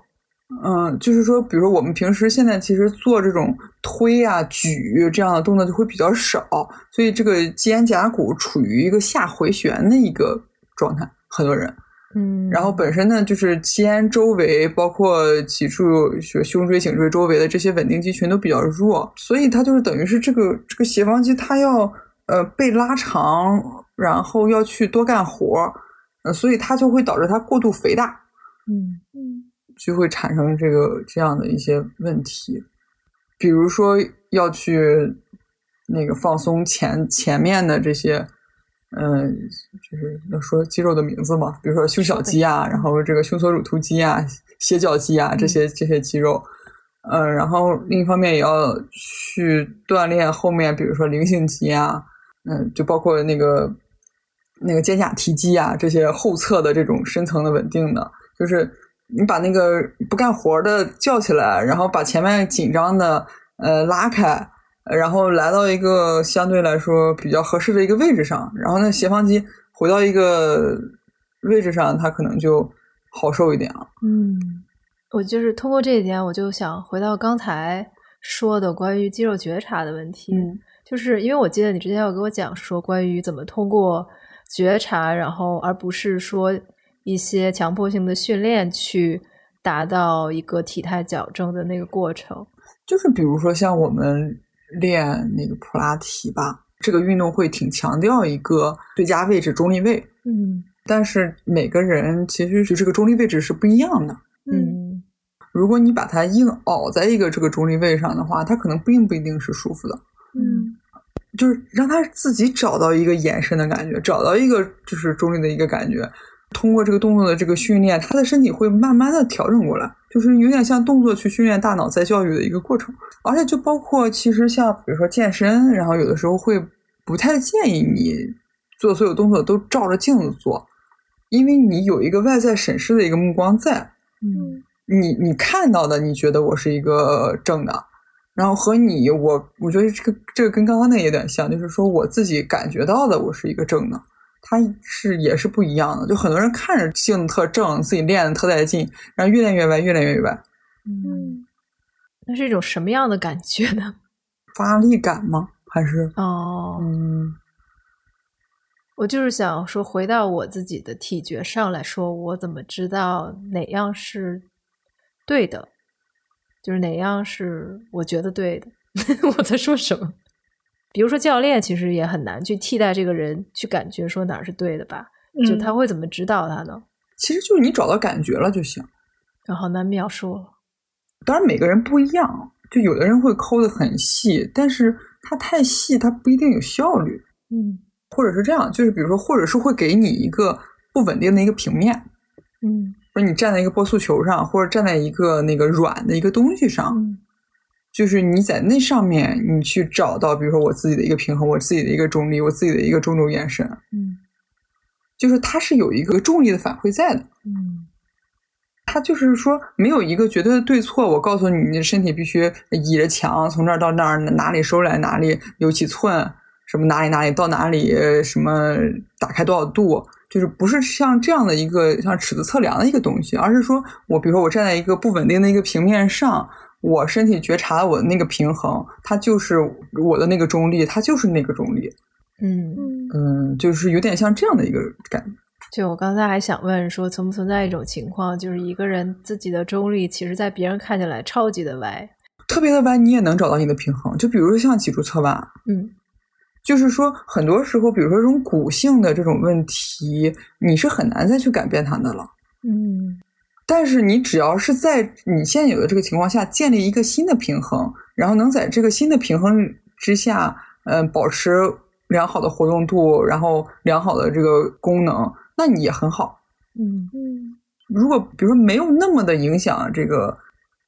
嗯，就是说，比如说我们平时现在其实做这种推啊、举这样的动作就会比较少，所以这个肩胛骨处于一个下回旋的一个状态，很多人。嗯，然后本身呢，就是肩周围，包括脊柱、胸椎、颈椎周围的这些稳定肌群都比较弱，所以它就是等于是这个这个斜方肌，它要呃被拉长，然后要去多干活，呃，所以它就会导致它过度肥大，嗯嗯就会产生这个这样的一些问题，比如说要去那个放松前前面的这些。嗯，就是要说肌肉的名字嘛，比如说胸小肌啊，然后这个胸锁乳突肌啊、斜角肌啊这些这些肌肉，嗯，然后另一方面也要去锻炼后面，比如说菱形肌啊，嗯，就包括那个那个肩胛提肌啊这些后侧的这种深层的稳定的，就是你把那个不干活的叫起来，然后把前面紧张的呃拉开。然后来到一个相对来说比较合适的一个位置上，然后那斜方肌回到一个位置上，它可能就好受一点了。嗯，我就是通过这一点，我就想回到刚才说的关于肌肉觉察的问题。嗯，就是因为我记得你之前有给我讲说关于怎么通过觉察，然后而不是说一些强迫性的训练去达到一个体态矫正的那个过程。就是比如说像我们。练那个普拉提吧，这个运动会挺强调一个最佳位置中立位。嗯，但是每个人其实就这个中立位置是不一样的。嗯，如果你把它硬熬在一个这个中立位上的话，它可能并不一定是舒服的。嗯，就是让他自己找到一个延伸的感觉，找到一个就是中立的一个感觉。通过这个动作的这个训练，他的身体会慢慢的调整过来，就是有点像动作去训练大脑再教育的一个过程。而且就包括其实像比如说健身，然后有的时候会不太建议你做所有动作都照着镜子做，因为你有一个外在审视的一个目光在，嗯，你你看到的你觉得我是一个正的，然后和你我我觉得这个这个跟刚刚那有点像，就是说我自己感觉到的我是一个正的。它是也是不一样的，就很多人看着性子特正，自己练的特带劲，然后越练越歪，越练越歪。嗯，那是一种什么样的感觉呢？发力感吗？还是哦，嗯，我就是想说，回到我自己的体觉上来说，我怎么知道哪样是对的？就是哪样是我觉得对的？我在说什么？比如说，教练其实也很难去替代这个人去感觉说哪儿是对的吧？就他会怎么指导他呢？其实就是你找到感觉了就行。然后难描述了。当然每个人不一样，就有的人会抠的很细，但是他太细，他不一定有效率。嗯，或者是这样，就是比如说，或者是会给你一个不稳定的一个平面。嗯，或者你站在一个波速球上，或者站在一个那个软的一个东西上。嗯。就是你在那上面，你去找到，比如说我自己的一个平衡，我自己的一个中立，我自己的一个中轴延伸，嗯，就是它是有一个重力的反馈在的，嗯，它就是说没有一个绝对的对错。我告诉你，你的身体必须倚着墙，从这儿到那儿，哪里收来哪里有几寸，什么哪里哪里到哪里，什么打开多少度，就是不是像这样的一个像尺子测量的一个东西，而是说我比如说我站在一个不稳定的一个平面上。我身体觉察我的那个平衡，它就是我的那个中立，它就是那个中立。嗯嗯，就是有点像这样的一个感觉。就我刚才还想问说，存不存在一种情况，就是一个人自己的中立，其实在别人看起来超级的歪，特别的歪，你也能找到你的平衡。就比如说像脊柱侧弯，嗯，就是说很多时候，比如说这种骨性的这种问题，你是很难再去改变它的了。嗯。但是你只要是在你现有的这个情况下建立一个新的平衡，然后能在这个新的平衡之下，嗯，保持良好的活动度，然后良好的这个功能，那你也很好。嗯嗯。如果比如说没有那么的影响这个，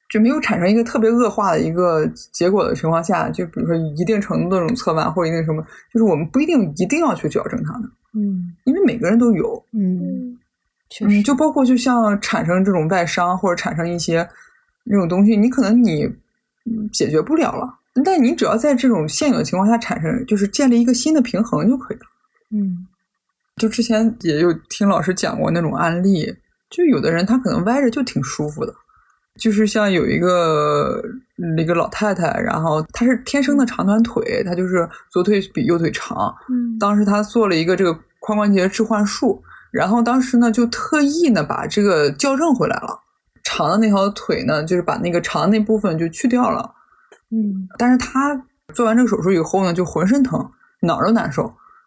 就没有产生一个特别恶化的一个结果的情况下，就比如说一定程度的这种侧弯或者一定什么，就是我们不一定一定要去矫正它的。嗯。因为每个人都有。嗯。嗯，就包括就像产生这种外伤或者产生一些那种东西，你可能你解决不了了，但你只要在这种现有的情况下产生，就是建立一个新的平衡就可以了。嗯，就之前也有听老师讲过那种案例，就有的人他可能歪着就挺舒服的，就是像有一个一个老太太，然后她是天生的长短腿，她就是左腿比右腿长。嗯，当时她做了一个这个髋关节置换术，然后当时呢就特意呢把这个校正回来了，长的那条腿呢就是把那个长的那部分就去掉了。嗯，但是他做完这个手术以后呢，就浑身疼，哪儿都难受。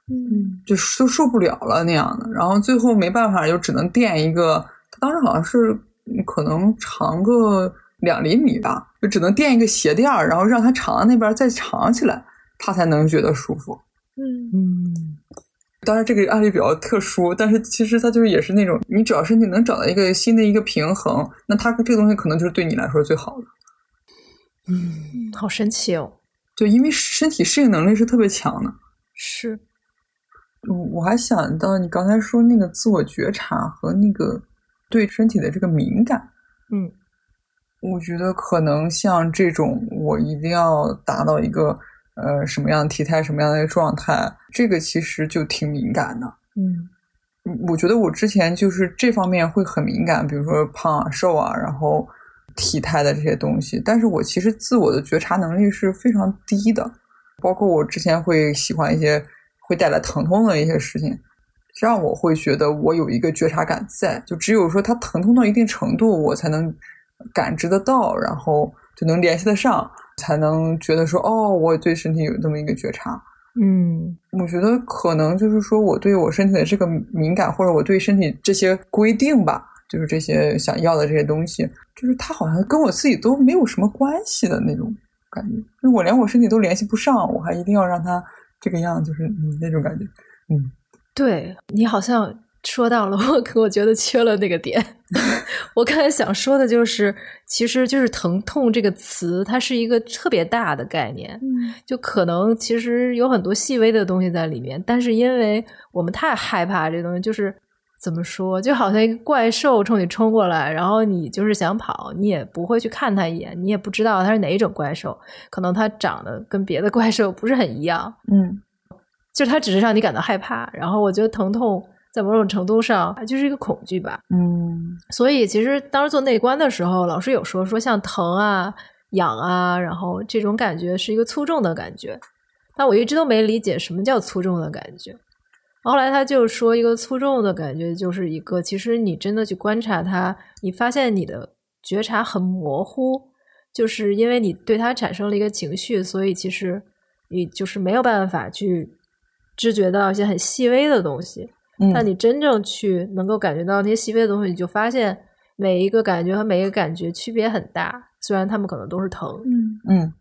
嗯，就都受不了了那样的，然后最后没办法，就只能垫一个，他当时好像是可能长个两厘米吧，就只能垫一个鞋垫儿，然后让他长的那边再长起来，他才能觉得舒服。嗯嗯，当然这个案例比较特殊，但是其实它就是也是那种，你只要身体能找到一个新的一个平衡，那它这个东西可能就是对你来说最好的。嗯，好神奇哦。对，因为身体适应能力是特别强的。是。我我还想到你刚才说那个自我觉察和那个对身体的这个敏感，嗯，我觉得可能像这种，我一定要达到一个呃什么样的体态、什么样的状态，这个其实就挺敏感的。嗯，我觉得我之前就是这方面会很敏感，比如说胖啊、瘦啊，然后体态的这些东西，但是我其实自我的觉察能力是非常低的，包括我之前会喜欢一些。会带来疼痛的一些事情，让我会觉得我有一个觉察感在，就只有说它疼痛到一定程度，我才能感知得到，然后就能联系得上，才能觉得说哦，我对身体有这么一个觉察。嗯，我觉得可能就是说我对我身体的这个敏感，或者我对身体这些规定吧，就是这些想要的这些东西，就是它好像跟我自己都没有什么关系的那种感觉，就是我连我身体都联系不上，我还一定要让它。这个样就是嗯那种感觉，嗯，对你好像说到了我，可我觉得缺了那个点。我刚才想说的就是，其实就是疼痛这个词，它是一个特别大的概念，嗯，就可能其实有很多细微的东西在里面，但是因为我们太害怕这东西，就是。怎么说？就好像一个怪兽冲你冲过来，然后你就是想跑，你也不会去看它一眼，你也不知道它是哪一种怪兽，可能它长得跟别的怪兽不是很一样。嗯，就它只是让你感到害怕。然后我觉得疼痛在某种程度上就是一个恐惧吧。嗯，所以其实当时做内观的时候，老师有说说像疼啊、痒啊，然后这种感觉是一个粗重的感觉，但我一直都没理解什么叫粗重的感觉。后来他就说，一个粗重的感觉就是一个，其实你真的去观察它，你发现你的觉察很模糊，就是因为你对它产生了一个情绪，所以其实你就是没有办法去知觉到一些很细微的东西。但你真正去能够感觉到那些细微的东西，你就发现每一个感觉和每一个感觉区别很大，虽然他们可能都是疼。嗯嗯。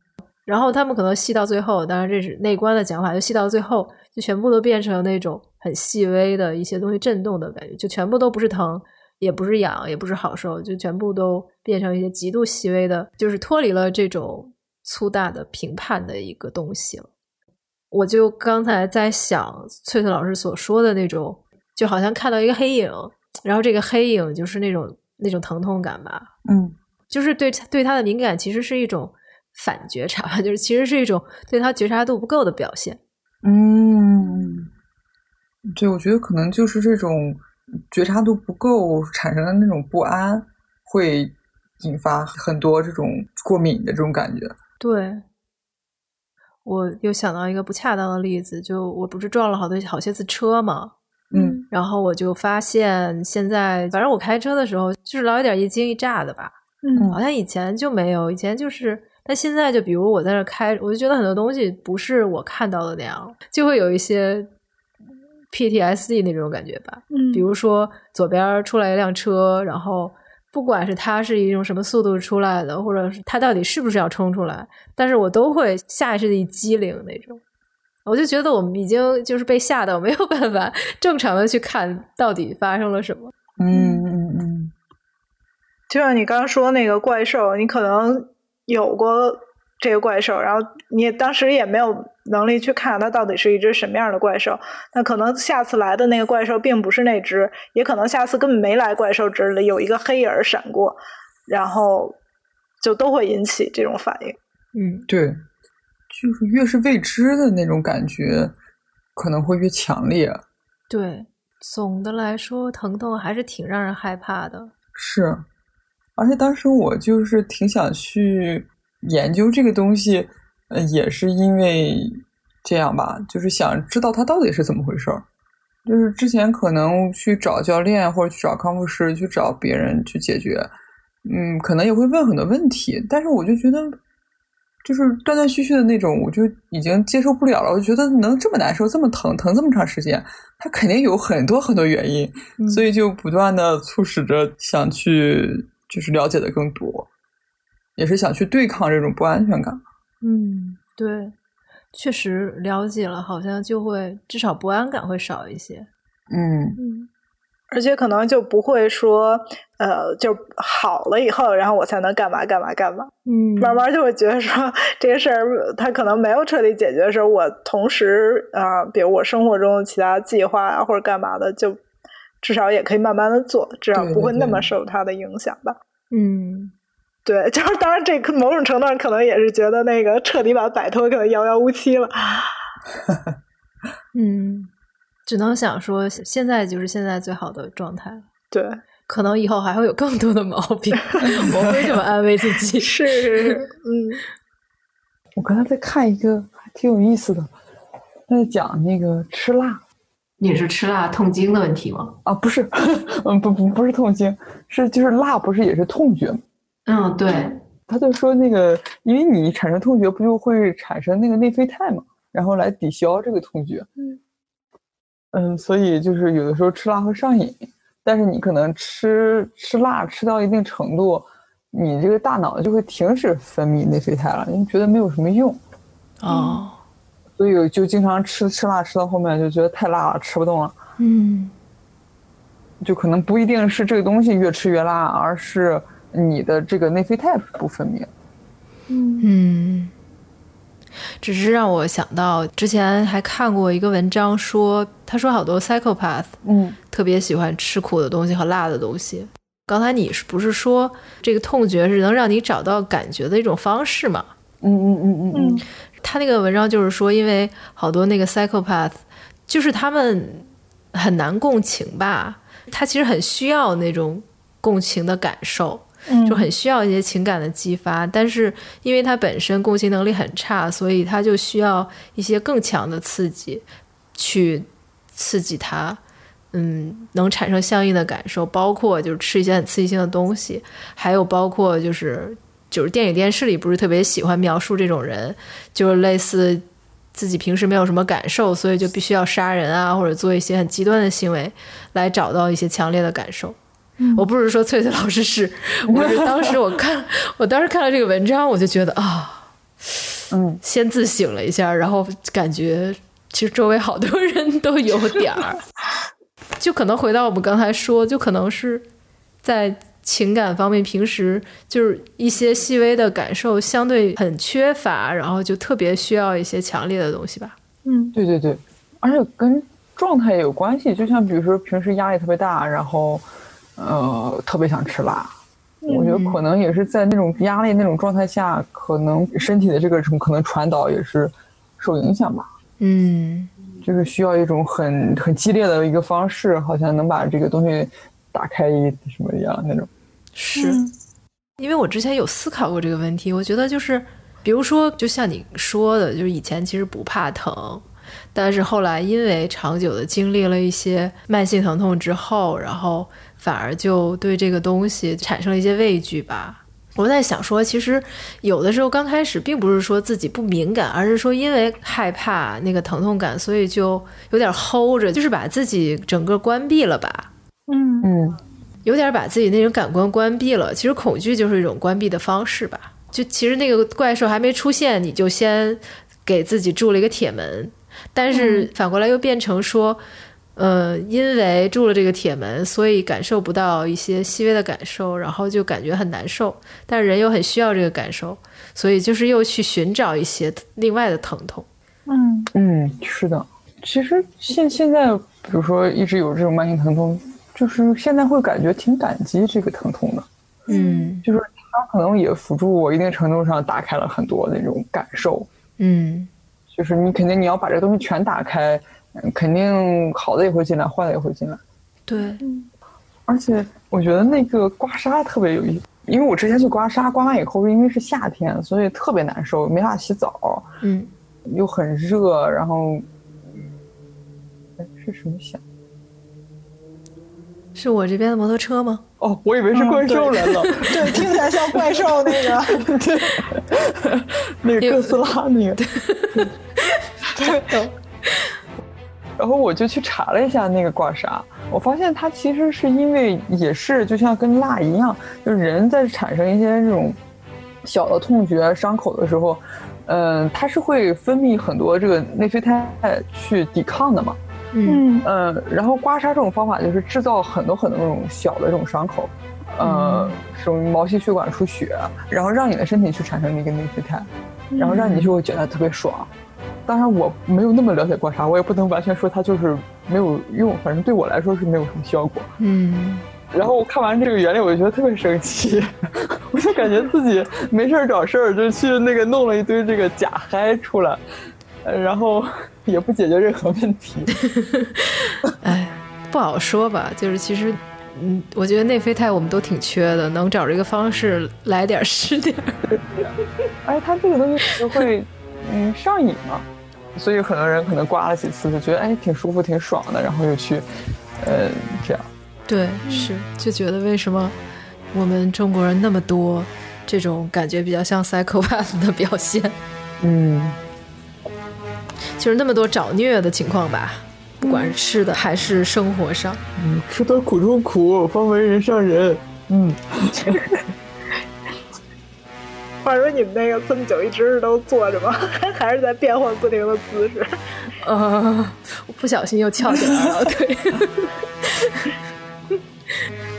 然后他们可能细到最后，当然这是内观的讲法，就细到最后就全部都变成那种很细微的一些东西震动的感觉，就全部都不是疼，也不是痒，也不是好受，就全部都变成一些极度细微的，就是脱离了这种粗大的评判的一个东西了。我就刚才在想翠翠老师所说的那种，就好像看到一个黑影，然后这个黑影就是那种那种疼痛感吧，嗯，就是对对他的敏感其实是一种。反觉察 就是其实是一种对他觉察度不够的表现。嗯，对，我觉得可能就是这种觉察度不够产生的那种不安，会引发很多这种过敏的这种感觉。对，我又想到一个不恰当的例子，就我不是撞了好多好些次车嘛，嗯，然后我就发现现在，反正我开车的时候就是老有点一惊一乍的吧，嗯，好像以前就没有，以前就是。但现在就比如我在那开，我就觉得很多东西不是我看到的那样，就会有一些 PTSD 那种感觉吧。嗯，比如说左边出来一辆车，然后不管是它是一种什么速度出来的，或者是它到底是不是要冲出来，但是我都会下意识的一激灵那种。我就觉得我们已经就是被吓到，没有办法正常的去看到底发生了什么。嗯嗯嗯，就像你刚刚说那个怪兽，你可能。有过这个怪兽，然后你当时也没有能力去看它到底是一只什么样的怪兽。那可能下次来的那个怪兽并不是那只，也可能下次根本没来怪兽之里有一个黑影闪过，然后就都会引起这种反应。嗯，对，就是越是未知的那种感觉，可能会越强烈。对，总的来说，疼痛还是挺让人害怕的。是。而且当时我就是挺想去研究这个东西，呃，也是因为这样吧，就是想知道它到底是怎么回事儿。就是之前可能去找教练或者去找康复师去找别人去解决，嗯，可能也会问很多问题，但是我就觉得。就是断断续续的那种，我就已经接受不了了。我觉得能这么难受、这么疼、疼这么长时间，它肯定有很多很多原因，所以就不断的促使着想去，就是了解的更多，也是想去对抗这种不安全感。嗯，对，确实了解了，好像就会至少不安感会少一些。嗯嗯。而且可能就不会说，呃，就好了以后，然后我才能干嘛干嘛干嘛。嗯，慢慢就会觉得说这个事儿，他可能没有彻底解决的时候，我同时啊，比如我生活中的其他计划啊或者干嘛的，就至少也可以慢慢的做，至少不会那么受他的影响吧。嗯，对，就是当然这某种程度上可能也是觉得那个彻底把摆脱可能遥遥无期了。嗯。只能想说，现在就是现在最好的状态。对，可能以后还会有更多的毛病，我会这么安慰自己。是是是，嗯。我刚才在看一个还挺有意思的，在讲那个吃辣。你是吃辣痛经的问题吗？啊，不是，嗯，不不不是痛经，是就是辣不是也是痛觉吗？嗯，对。他就说那个，因为你产生痛觉，不就会产生那个内啡肽嘛，然后来抵消这个痛觉。嗯。嗯，所以就是有的时候吃辣会上瘾，但是你可能吃吃辣吃到一定程度，你这个大脑就会停止分泌内啡肽了，因为觉得没有什么用。哦，所以就经常吃吃辣吃到后面就觉得太辣了，吃不动了。嗯，就可能不一定是这个东西越吃越辣，而是你的这个内啡肽不分泌。嗯嗯。只是让我想到，之前还看过一个文章，说他说好多 psychopath，嗯，特别喜欢吃苦的东西和辣的东西。刚才你是不是说这个痛觉是能让你找到感觉的一种方式吗？嗯嗯嗯嗯嗯。他那个文章就是说，因为好多那个 psychopath，就是他们很难共情吧，他其实很需要那种共情的感受。就很需要一些情感的激发，但是因为他本身共情能力很差，所以他就需要一些更强的刺激，去刺激他，嗯，能产生相应的感受，包括就是吃一些很刺激性的东西，还有包括就是就是电影电视里不是特别喜欢描述这种人，就是类似自己平时没有什么感受，所以就必须要杀人啊，或者做一些很极端的行为来找到一些强烈的感受。我不是说翠翠老师是，我是当时我看，我当时看了这个文章，我就觉得啊，嗯，先自省了一下，然后感觉其实周围好多人都有点儿，就可能回到我们刚才说，就可能是在情感方面，平时就是一些细微的感受相对很缺乏，然后就特别需要一些强烈的东西吧。嗯，对对对，而且跟状态也有关系，就像比如说平时压力特别大，然后。呃，特别想吃辣，我觉得可能也是在那种压力那种状态下，可能身体的这个什么可能传导也是受影响吧。嗯，就是需要一种很很激烈的一个方式，好像能把这个东西打开一什么一样那种。是，因为我之前有思考过这个问题，我觉得就是，比如说，就像你说的，就是以前其实不怕疼。但是后来，因为长久的经历了一些慢性疼痛之后，然后反而就对这个东西产生了一些畏惧吧。我在想说，其实有的时候刚开始并不是说自己不敏感，而是说因为害怕那个疼痛感，所以就有点 hold 着，就是把自己整个关闭了吧。嗯嗯，有点把自己那种感官关闭了。其实恐惧就是一种关闭的方式吧。就其实那个怪兽还没出现，你就先给自己筑了一个铁门。但是反过来又变成说，呃，因为住了这个铁门，所以感受不到一些细微的感受，然后就感觉很难受。但是人又很需要这个感受，所以就是又去寻找一些另外的疼痛。嗯嗯，是的。其实现现在，比如说一直有这种慢性疼痛，就是现在会感觉挺感激这个疼痛的。嗯，就是它可能也辅助我一定程度上打开了很多那种感受。嗯。就是你肯定你要把这个东西全打开，肯定好的也会进来，坏的也会进来。对，而且我觉得那个刮痧特别有意思因为我之前去刮痧，刮完以后，因为是夏天，所以特别难受，没法洗澡，嗯，又很热，然后，哎，是什么响？是我这边的摩托车吗？哦，我以为是怪兽来了，对，听起来像怪兽那个，对，那个哥斯拉那个，对。然后我就去查了一下那个刮痧，我发现它其实是因为也是就像跟蜡一样，就是人在产生一些这种小的痛觉、伤口的时候，嗯，它是会分泌很多这个内啡肽去抵抗的嘛。嗯嗯，然后刮痧这种方法就是制造很多很多那种小的这种伤口，呃，什么毛细血管出血，然后让你的身体去产生那个内啡肽，然后让你就会觉得特别爽。当然我没有那么了解刮痧，我也不能完全说它就是没有用，反正对我来说是没有什么效果。嗯，然后我看完这个原理，我就觉得特别生气，我就感觉自己没事儿找事儿，就去那个弄了一堆这个假嗨出来，然后也不解决任何问题。哎，不好说吧，就是其实，嗯，我觉得内啡肽我们都挺缺的，能找这个方式来点是点。哎，它这个东西会。嗯，上瘾嘛，所以很多人可能刮了几次就觉得哎挺舒服挺爽的，然后又去，呃，这样。对，是就觉得为什么我们中国人那么多这种感觉比较像 psychopath 的表现？嗯，就是那么多找虐的情况吧，不管是吃的还是生活上。嗯，吃得苦中苦，方为人上人。嗯。话说你们那个这么久一直是都坐着吗？还是在变换不停的姿势？呃，我不小心又翘起来了，对。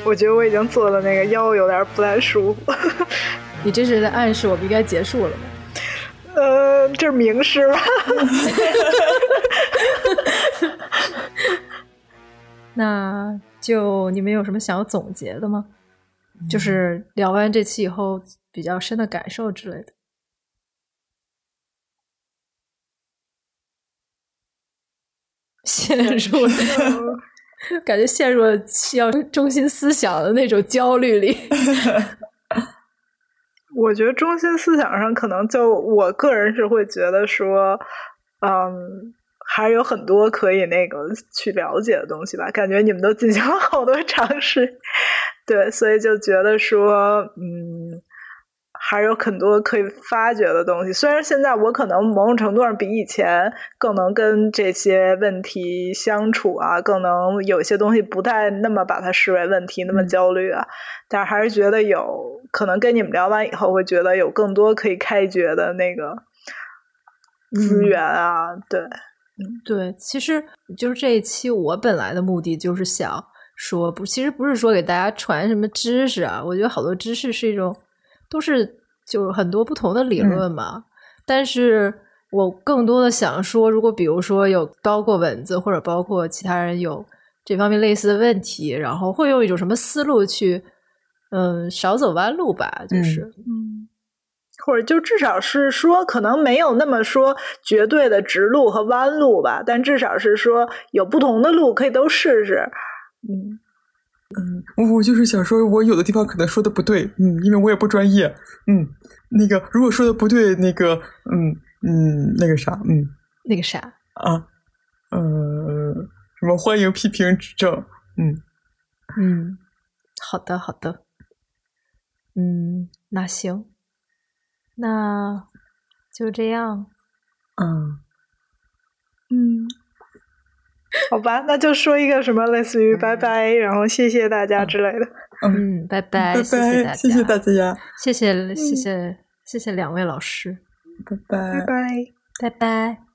我觉得我已经坐的那个腰有点不太舒服。你这是在暗示我们应该结束了吗？呃，这是明示吧。那就你们有什么想要总结的吗？就是聊完这期以后。比较深的感受之类的，陷入了，感觉陷入了需要中心思想的那种焦虑里。我觉得中心思想上，可能就我个人是会觉得说，嗯，还是有很多可以那个去了解的东西吧。感觉你们都进行了好多尝试，对，所以就觉得说，嗯。还是有很多可以发掘的东西。虽然现在我可能某种程度上比以前更能跟这些问题相处啊，更能有些东西不太那么把它视为问题，那么焦虑啊，但是还是觉得有可能跟你们聊完以后，会觉得有更多可以开掘的那个资源啊。对，嗯，对，其实就是这一期我本来的目的就是想说，不，其实不是说给大家传什么知识啊，我觉得好多知识是一种。都是就是很多不同的理论嘛，但是我更多的想说，如果比如说有包括蚊子或者包括其他人有这方面类似的问题，然后会用一种什么思路去，嗯，少走弯路吧，就是，嗯，或者就至少是说，可能没有那么说绝对的直路和弯路吧，但至少是说有不同的路可以都试试，嗯。嗯，我我就是想说，我有的地方可能说的不对，嗯，因为我也不专业，嗯，那个如果说的不对，那个，嗯嗯，那个啥，嗯，那个啥。啊，呃，什么欢迎批评指正，嗯嗯，好的好的，嗯，那行，那就这样，嗯。嗯。好吧，那就说一个什么类似于拜拜，然后谢谢大家之类的。嗯，拜拜，谢谢大家，谢谢大家，谢谢谢谢谢谢两位老师，拜拜。拜拜。拜拜。